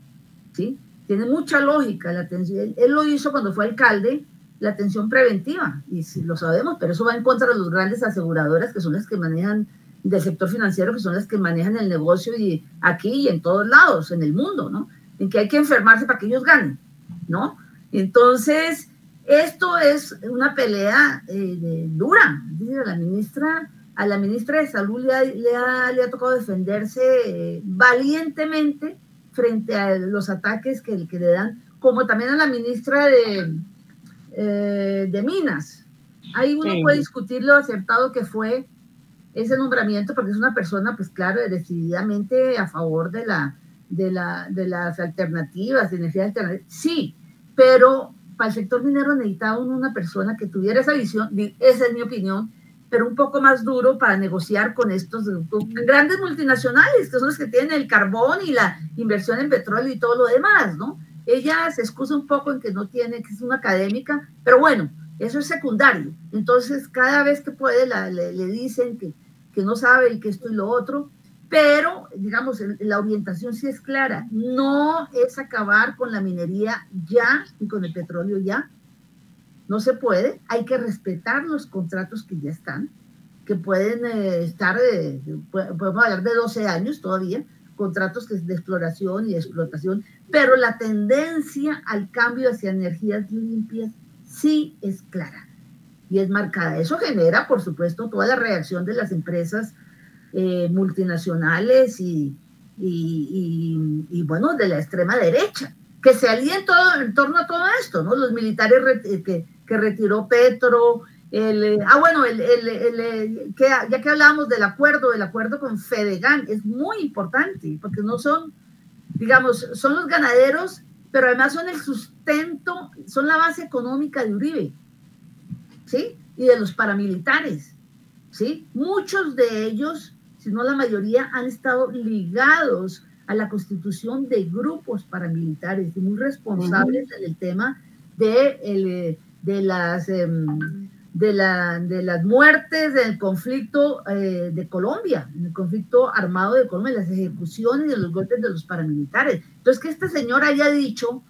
S4: ¿sí? Tiene mucha lógica la atención. Él, lo hizo cuando fue alcalde, la atención preventiva, y si lo sabemos, pero eso va en contra de los grandes aseguradoras, que son las que manejan del sector financiero, que son las que manejan el negocio y aquí y en todos lados, en el mundo, ¿no? En que hay que enfermarse para que ellos ganen, ¿no? Entonces, esto es una pelea eh, dura. Dice la ministra, a la ministra de Salud le ha, le ha, tocado defenderse eh, valientemente frente a los ataques que, que, le dan, como también a la ministra de, eh, de Minas. Ahí uno puede discutir lo acertado que fue ese nombramiento, porque es una persona, pues claro, decididamente a favor de, la, de, la, de las alternativas, de energía alternativa. Sí, pero para el sector minero necesitaba una persona que tuviera esa visión, esa es mi opinión, pero un poco más duro para negociar con estos grandes multinacionales, que son los que tienen el carbón y la inversión en petróleo y todo lo demás, ¿no? Ella se excusa un poco en que no tiene, que es una académica, pero bueno, eso es secundario. Entonces, cada vez que puede, le, le, dicen que, que no sabe y que esto y lo otro, pero digamos, la orientación sí es clara, no es acabar con la minería ya y con el petróleo ya, no se puede, hay que respetar los contratos que ya están, que pueden eh, estar, de, podemos hablar de 12 años todavía, contratos de exploración y explotación, pero la tendencia al cambio hacia energías limpias sí es clara. Y es marcada. Eso genera, por supuesto, toda la reacción de las empresas eh, multinacionales y, y, bueno, de la extrema derecha, que se alíen todo en torno a todo esto, ¿no? Los militares eh, que, que, retiró Petro, el, eh, ah, bueno, el, el, que, ya que hablábamos del acuerdo, del acuerdo con Fedegan, es muy importante, porque no son, digamos, son los ganaderos, pero además son el sustento, son la base económica de Uribe, ¿sí? Y de los paramilitares, ¿sí? Muchos de ellos sino la mayoría han estado ligados a la constitución de grupos paramilitares y muy responsables en el tema de, el, de, las, em, de, la, de las muertes del conflicto eh, de Colombia, el conflicto armado de Colombia, las ejecuciones y los golpes de los paramilitares. Entonces, que este señor haya dicho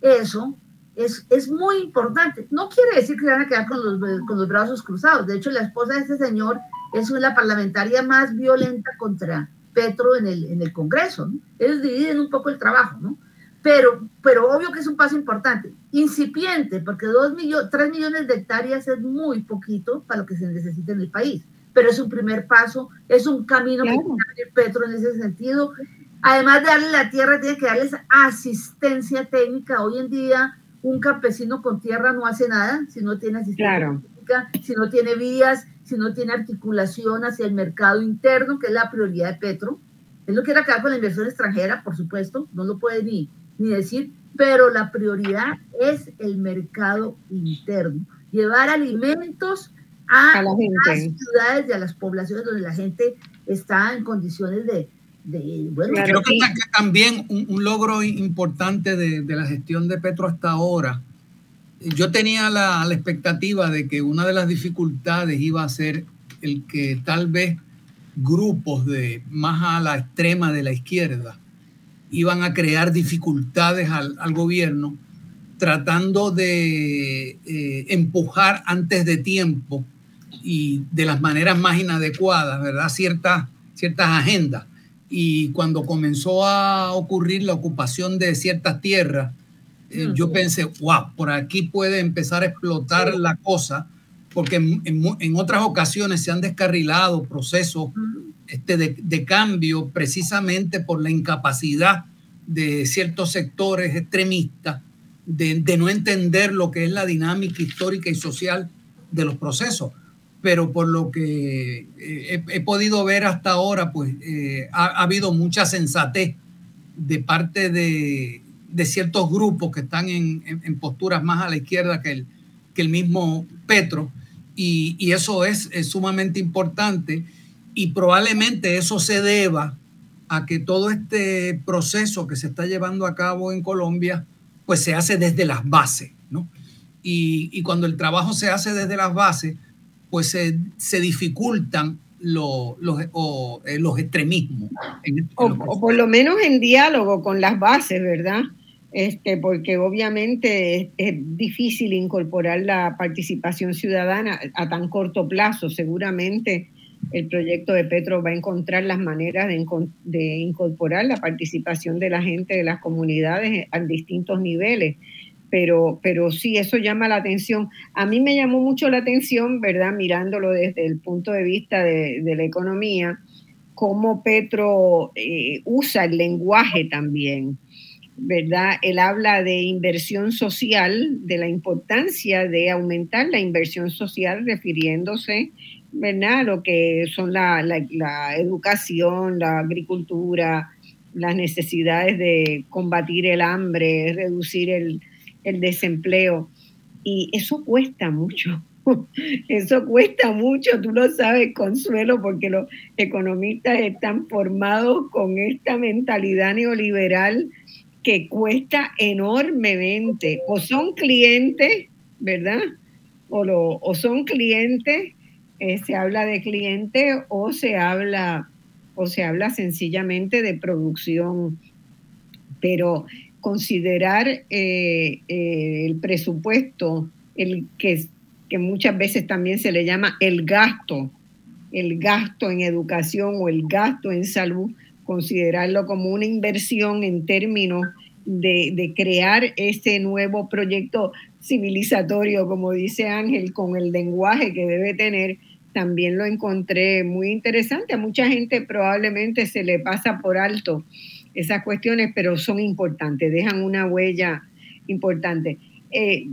S4: eso es, es muy importante. No quiere decir que se van a quedar con los, con los brazos cruzados. De hecho, la esposa de este señor es la parlamentaria más violenta contra Petro en el, en el Congreso. ¿no? Ellos dividen un poco el trabajo, ¿no? Pero, pero obvio que es un paso importante, incipiente, porque dos millones, tres millones de hectáreas es muy poquito para lo que se necesita en el país, pero es un primer paso, es un camino que tiene Petro en ese sentido. Además de darle la tierra, tiene que darles asistencia técnica. Hoy en día, un campesino con tierra no hace nada si no tiene asistencia técnica, si no tiene vías, si no tiene articulación hacia el mercado interno, que es la prioridad de Petro. Él no quiere acabar con la inversión extranjera, por supuesto, no lo puede ni, ni decir, pero la prioridad es el mercado interno. Llevar alimentos a, las ciudades y a las poblaciones donde la gente está en condiciones de, bueno,
S5: creo que, también un, logro importante de, la gestión de Petro hasta ahora. Yo tenía la, expectativa de que una de las dificultades iba a ser el que tal vez grupos de más a la extrema de la izquierda iban a crear dificultades al, al gobierno tratando de eh, empujar antes de tiempo y de las maneras más inadecuadas, ¿verdad? Ciertas, ciertas agendas. Y cuando comenzó a ocurrir la ocupación de ciertas tierras, eh, yo pensé, wow, por aquí puede empezar a explotar la cosa, porque en, en, otras ocasiones se han descarrilado procesos este, de, de, cambio precisamente por la incapacidad de ciertos sectores extremistas de, de no entender lo que es la dinámica histórica y social de los procesos. Pero por lo que eh, he, podido ver hasta ahora, pues eh, ha, habido mucha sensatez de parte de, de ciertos grupos que están en, en, posturas más a la izquierda que el, que el mismo Petro, y, y eso es, es, sumamente importante, y probablemente eso se deba a que todo este proceso que se está llevando a cabo en Colombia, pues se hace desde las bases, ¿no? Y, y cuando el trabajo se hace desde las bases, pues se, dificultan los, eh, los extremismos.
S2: o, por lo menos en diálogo con las bases, ¿verdad? Este, porque obviamente es, difícil incorporar la participación ciudadana a tan corto plazo. Seguramente el proyecto de Petro va a encontrar las maneras de, de incorporar la participación de la gente de las comunidades a distintos niveles pero, pero sí, eso llama la atención. A mí me llamó mucho la atención, ¿verdad? Mirándolo desde el punto de vista de, la economía, cómo Petro eh, usa el lenguaje también, ¿verdad? Él habla de inversión social, de la importancia de aumentar la inversión social, refiriéndose. A lo que son la, la educación, la agricultura, las necesidades de combatir el hambre, reducir el, el desempleo. Y eso cuesta mucho. <laughs> Eso cuesta mucho, tú lo sabes, Consuelo, porque los economistas están formados con esta mentalidad neoliberal que cuesta enormemente. O son clientes, ¿verdad? O, lo, o son clientes, eh, se habla de clientes, o se habla, o se habla sencillamente de producción. Pero considerar eh, eh, el presupuesto, el que, que muchas veces también se le llama el gasto, el gasto en educación o el gasto en salud, considerarlo como una inversión en términos de, de, crear ese nuevo proyecto civilizatorio, como dice Ángel, con el lenguaje que debe tener, también lo encontré muy interesante. A mucha gente probablemente se le pasa por alto esas cuestiones, pero son importantes, dejan una huella importante. Eh,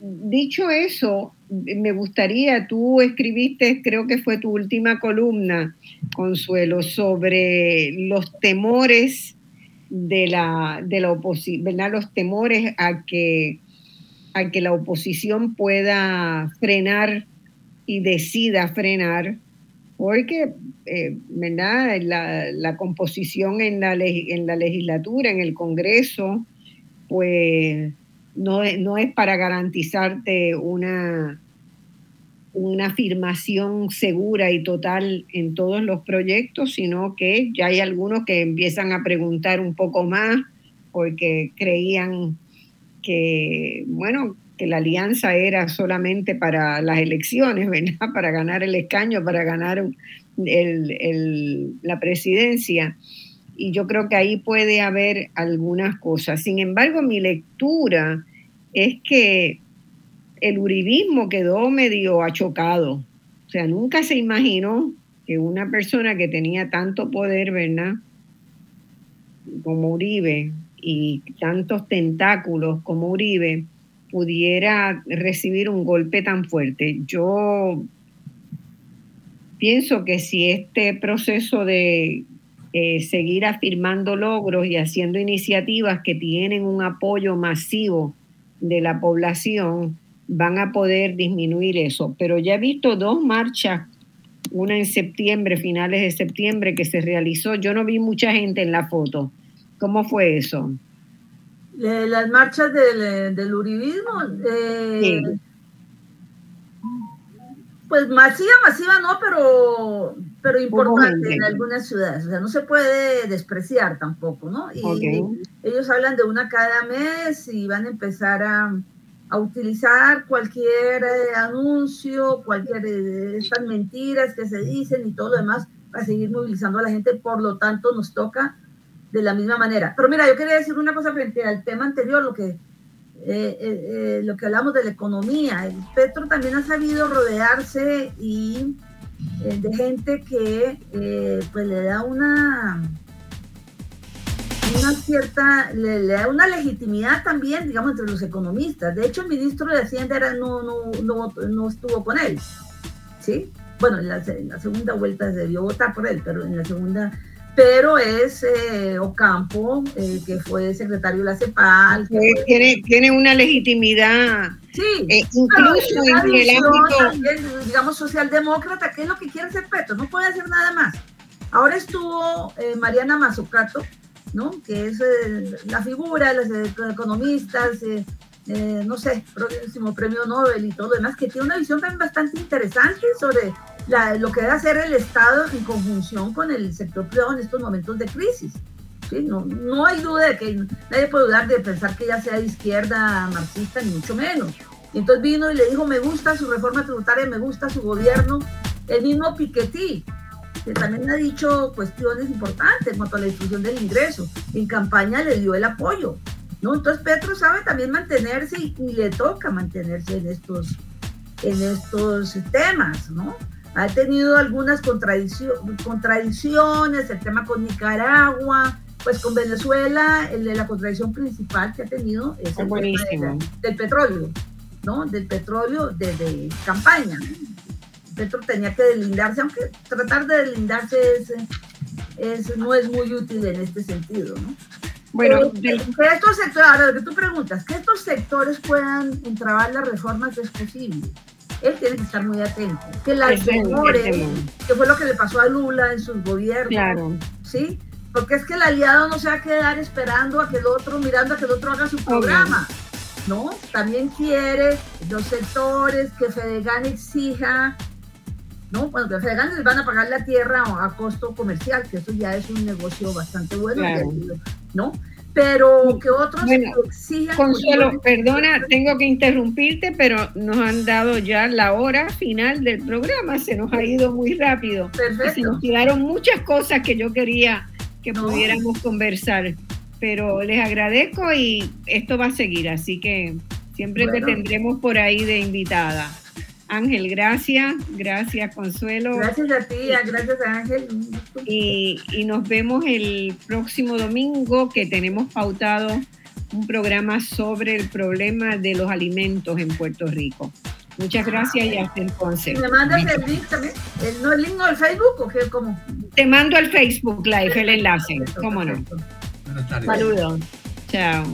S2: dicho eso, me gustaría, tú escribiste, creo que fue tu última columna, Consuelo, sobre los temores de la, de la oposición, ¿verdad? Los temores a que, a que la oposición pueda frenar y decida frenar porque eh, La, la, composición en la, en la legislatura, en el Congreso, pues no, no es para garantizarte una, una afirmación segura y total en todos los proyectos, sino que ya hay algunos que empiezan a preguntar un poco más porque creían que, bueno, que la alianza era solamente para las elecciones, ¿verdad? <laughs> Para ganar el escaño, para ganar la presidencia. Y yo creo que ahí puede haber algunas cosas. Sin embargo, mi lectura es que el uribismo quedó medio achocado. O sea, nunca se imaginó que una persona que tenía tanto poder, ¿verdad? como Uribe y tantos tentáculos como Uribe pudiera recibir un golpe tan fuerte. Yo pienso que si este proceso de eh, seguir afirmando logros y haciendo iniciativas que tienen un apoyo masivo de la población, van a poder disminuir eso. Pero ya he visto dos marchas, una en septiembre, finales de septiembre, que se realizó. Yo no vi mucha gente en la foto. ¿Cómo fue eso?
S4: Las marchas del, del uribismo. Eh, pues masiva, masiva no, pero, pero importante en algunas ciudades. O sea, no se puede despreciar tampoco, ¿no? Y ellos hablan de una cada mes y van a empezar a, a utilizar cualquier eh, anuncio, cualquier de estas mentiras que se dicen y todo lo demás para seguir movilizando a la gente. Por lo tanto, nos toca de la misma manera. Pero mira, yo quería decir una cosa frente al tema anterior, lo que eh, eh, eh, lo que hablamos de la economía. El Petro también ha sabido rodearse y de gente que pues le da una una cierta, le, da una legitimidad también, digamos, entre los economistas. De hecho, el ministro de Hacienda era, no, no, no, no, estuvo con él, ¿sí? Bueno, en la, en la segunda vuelta se debió votar por él, pero en la segunda pero es eh, Ocampo, eh, que fue secretario de la CEPAL.
S2: tiene, tiene una legitimidad.
S4: Sí, eh, incluso en el ámbito. digamos, socialdemócrata, que es lo que quiere hacer Petro, no puede hacer nada más. Ahora estuvo Mariana Mazzucato, ¿no? que es la figura de los economistas, no sé, próximo premio Nobel y todo lo demás, que tiene una visión también bastante interesante sobre lo que debe hacer el Estado en conjunción con el sector privado en estos momentos de crisis. ¿sí? No, no hay duda de que nadie puede dudar de pensar que ella sea de izquierda marxista, ni mucho menos. Y entonces vino y le dijo, me gusta su reforma tributaria, me gusta su gobierno. El mismo Piketty, que también ha dicho cuestiones importantes en cuanto a la distribución del ingreso. En campaña le dio el apoyo. ¿no? Entonces Petro sabe también mantenerse y, y le toca mantenerse en estos, en estos temas, ¿no? ha tenido algunas contradicciones, el tema con Nicaragua, pues con Venezuela, el de la contradicción principal que ha tenido es el del petróleo, ¿no? Del petróleo de, campaña. Petro tenía que deslindarse, aunque tratar de deslindarse es, no es muy útil en este sentido, ¿no? Bueno, que estos sectores, ahora lo que tú preguntas, que estos sectores puedan entrabar las reformas es posible él tiene que estar muy atento. Que las demore, que fue lo que le pasó a Lula en sus gobiernos. Claro. ¿Sí? Porque es que el aliado no se va a quedar esperando a que el otro, mirando a que el otro haga su programa. ¿No? También quiere los sectores que Fedegan exija ¿no? Bueno, que Fedegan les van a pagar la tierra a costo comercial, que eso ya es un negocio bastante bueno, ¿no? pero que otros
S2: exijan. Consuelo, perdona, tengo que interrumpirte, pero nos han dado ya la hora final del programa, se nos ha ido muy rápido. Perfecto. Se nos quedaron muchas cosas que yo quería que pudiéramos conversar, pero les agradezco y esto va a seguir, así que siempre te tendremos por ahí de invitada. Ángel, gracias. Gracias, Consuelo.
S4: Gracias a ti, gracias a Ángel.
S2: Y, y nos vemos el próximo domingo que tenemos pautado un programa sobre el problema de los alimentos en Puerto Rico. Muchas gracias y hasta entonces.
S4: ¿Me mandas el link también? ¿El, no, el link no el Facebook o qué? ¿Cómo?
S2: Te mando al Facebook Live el enlace. ¿Cómo no? Saludos. Chao.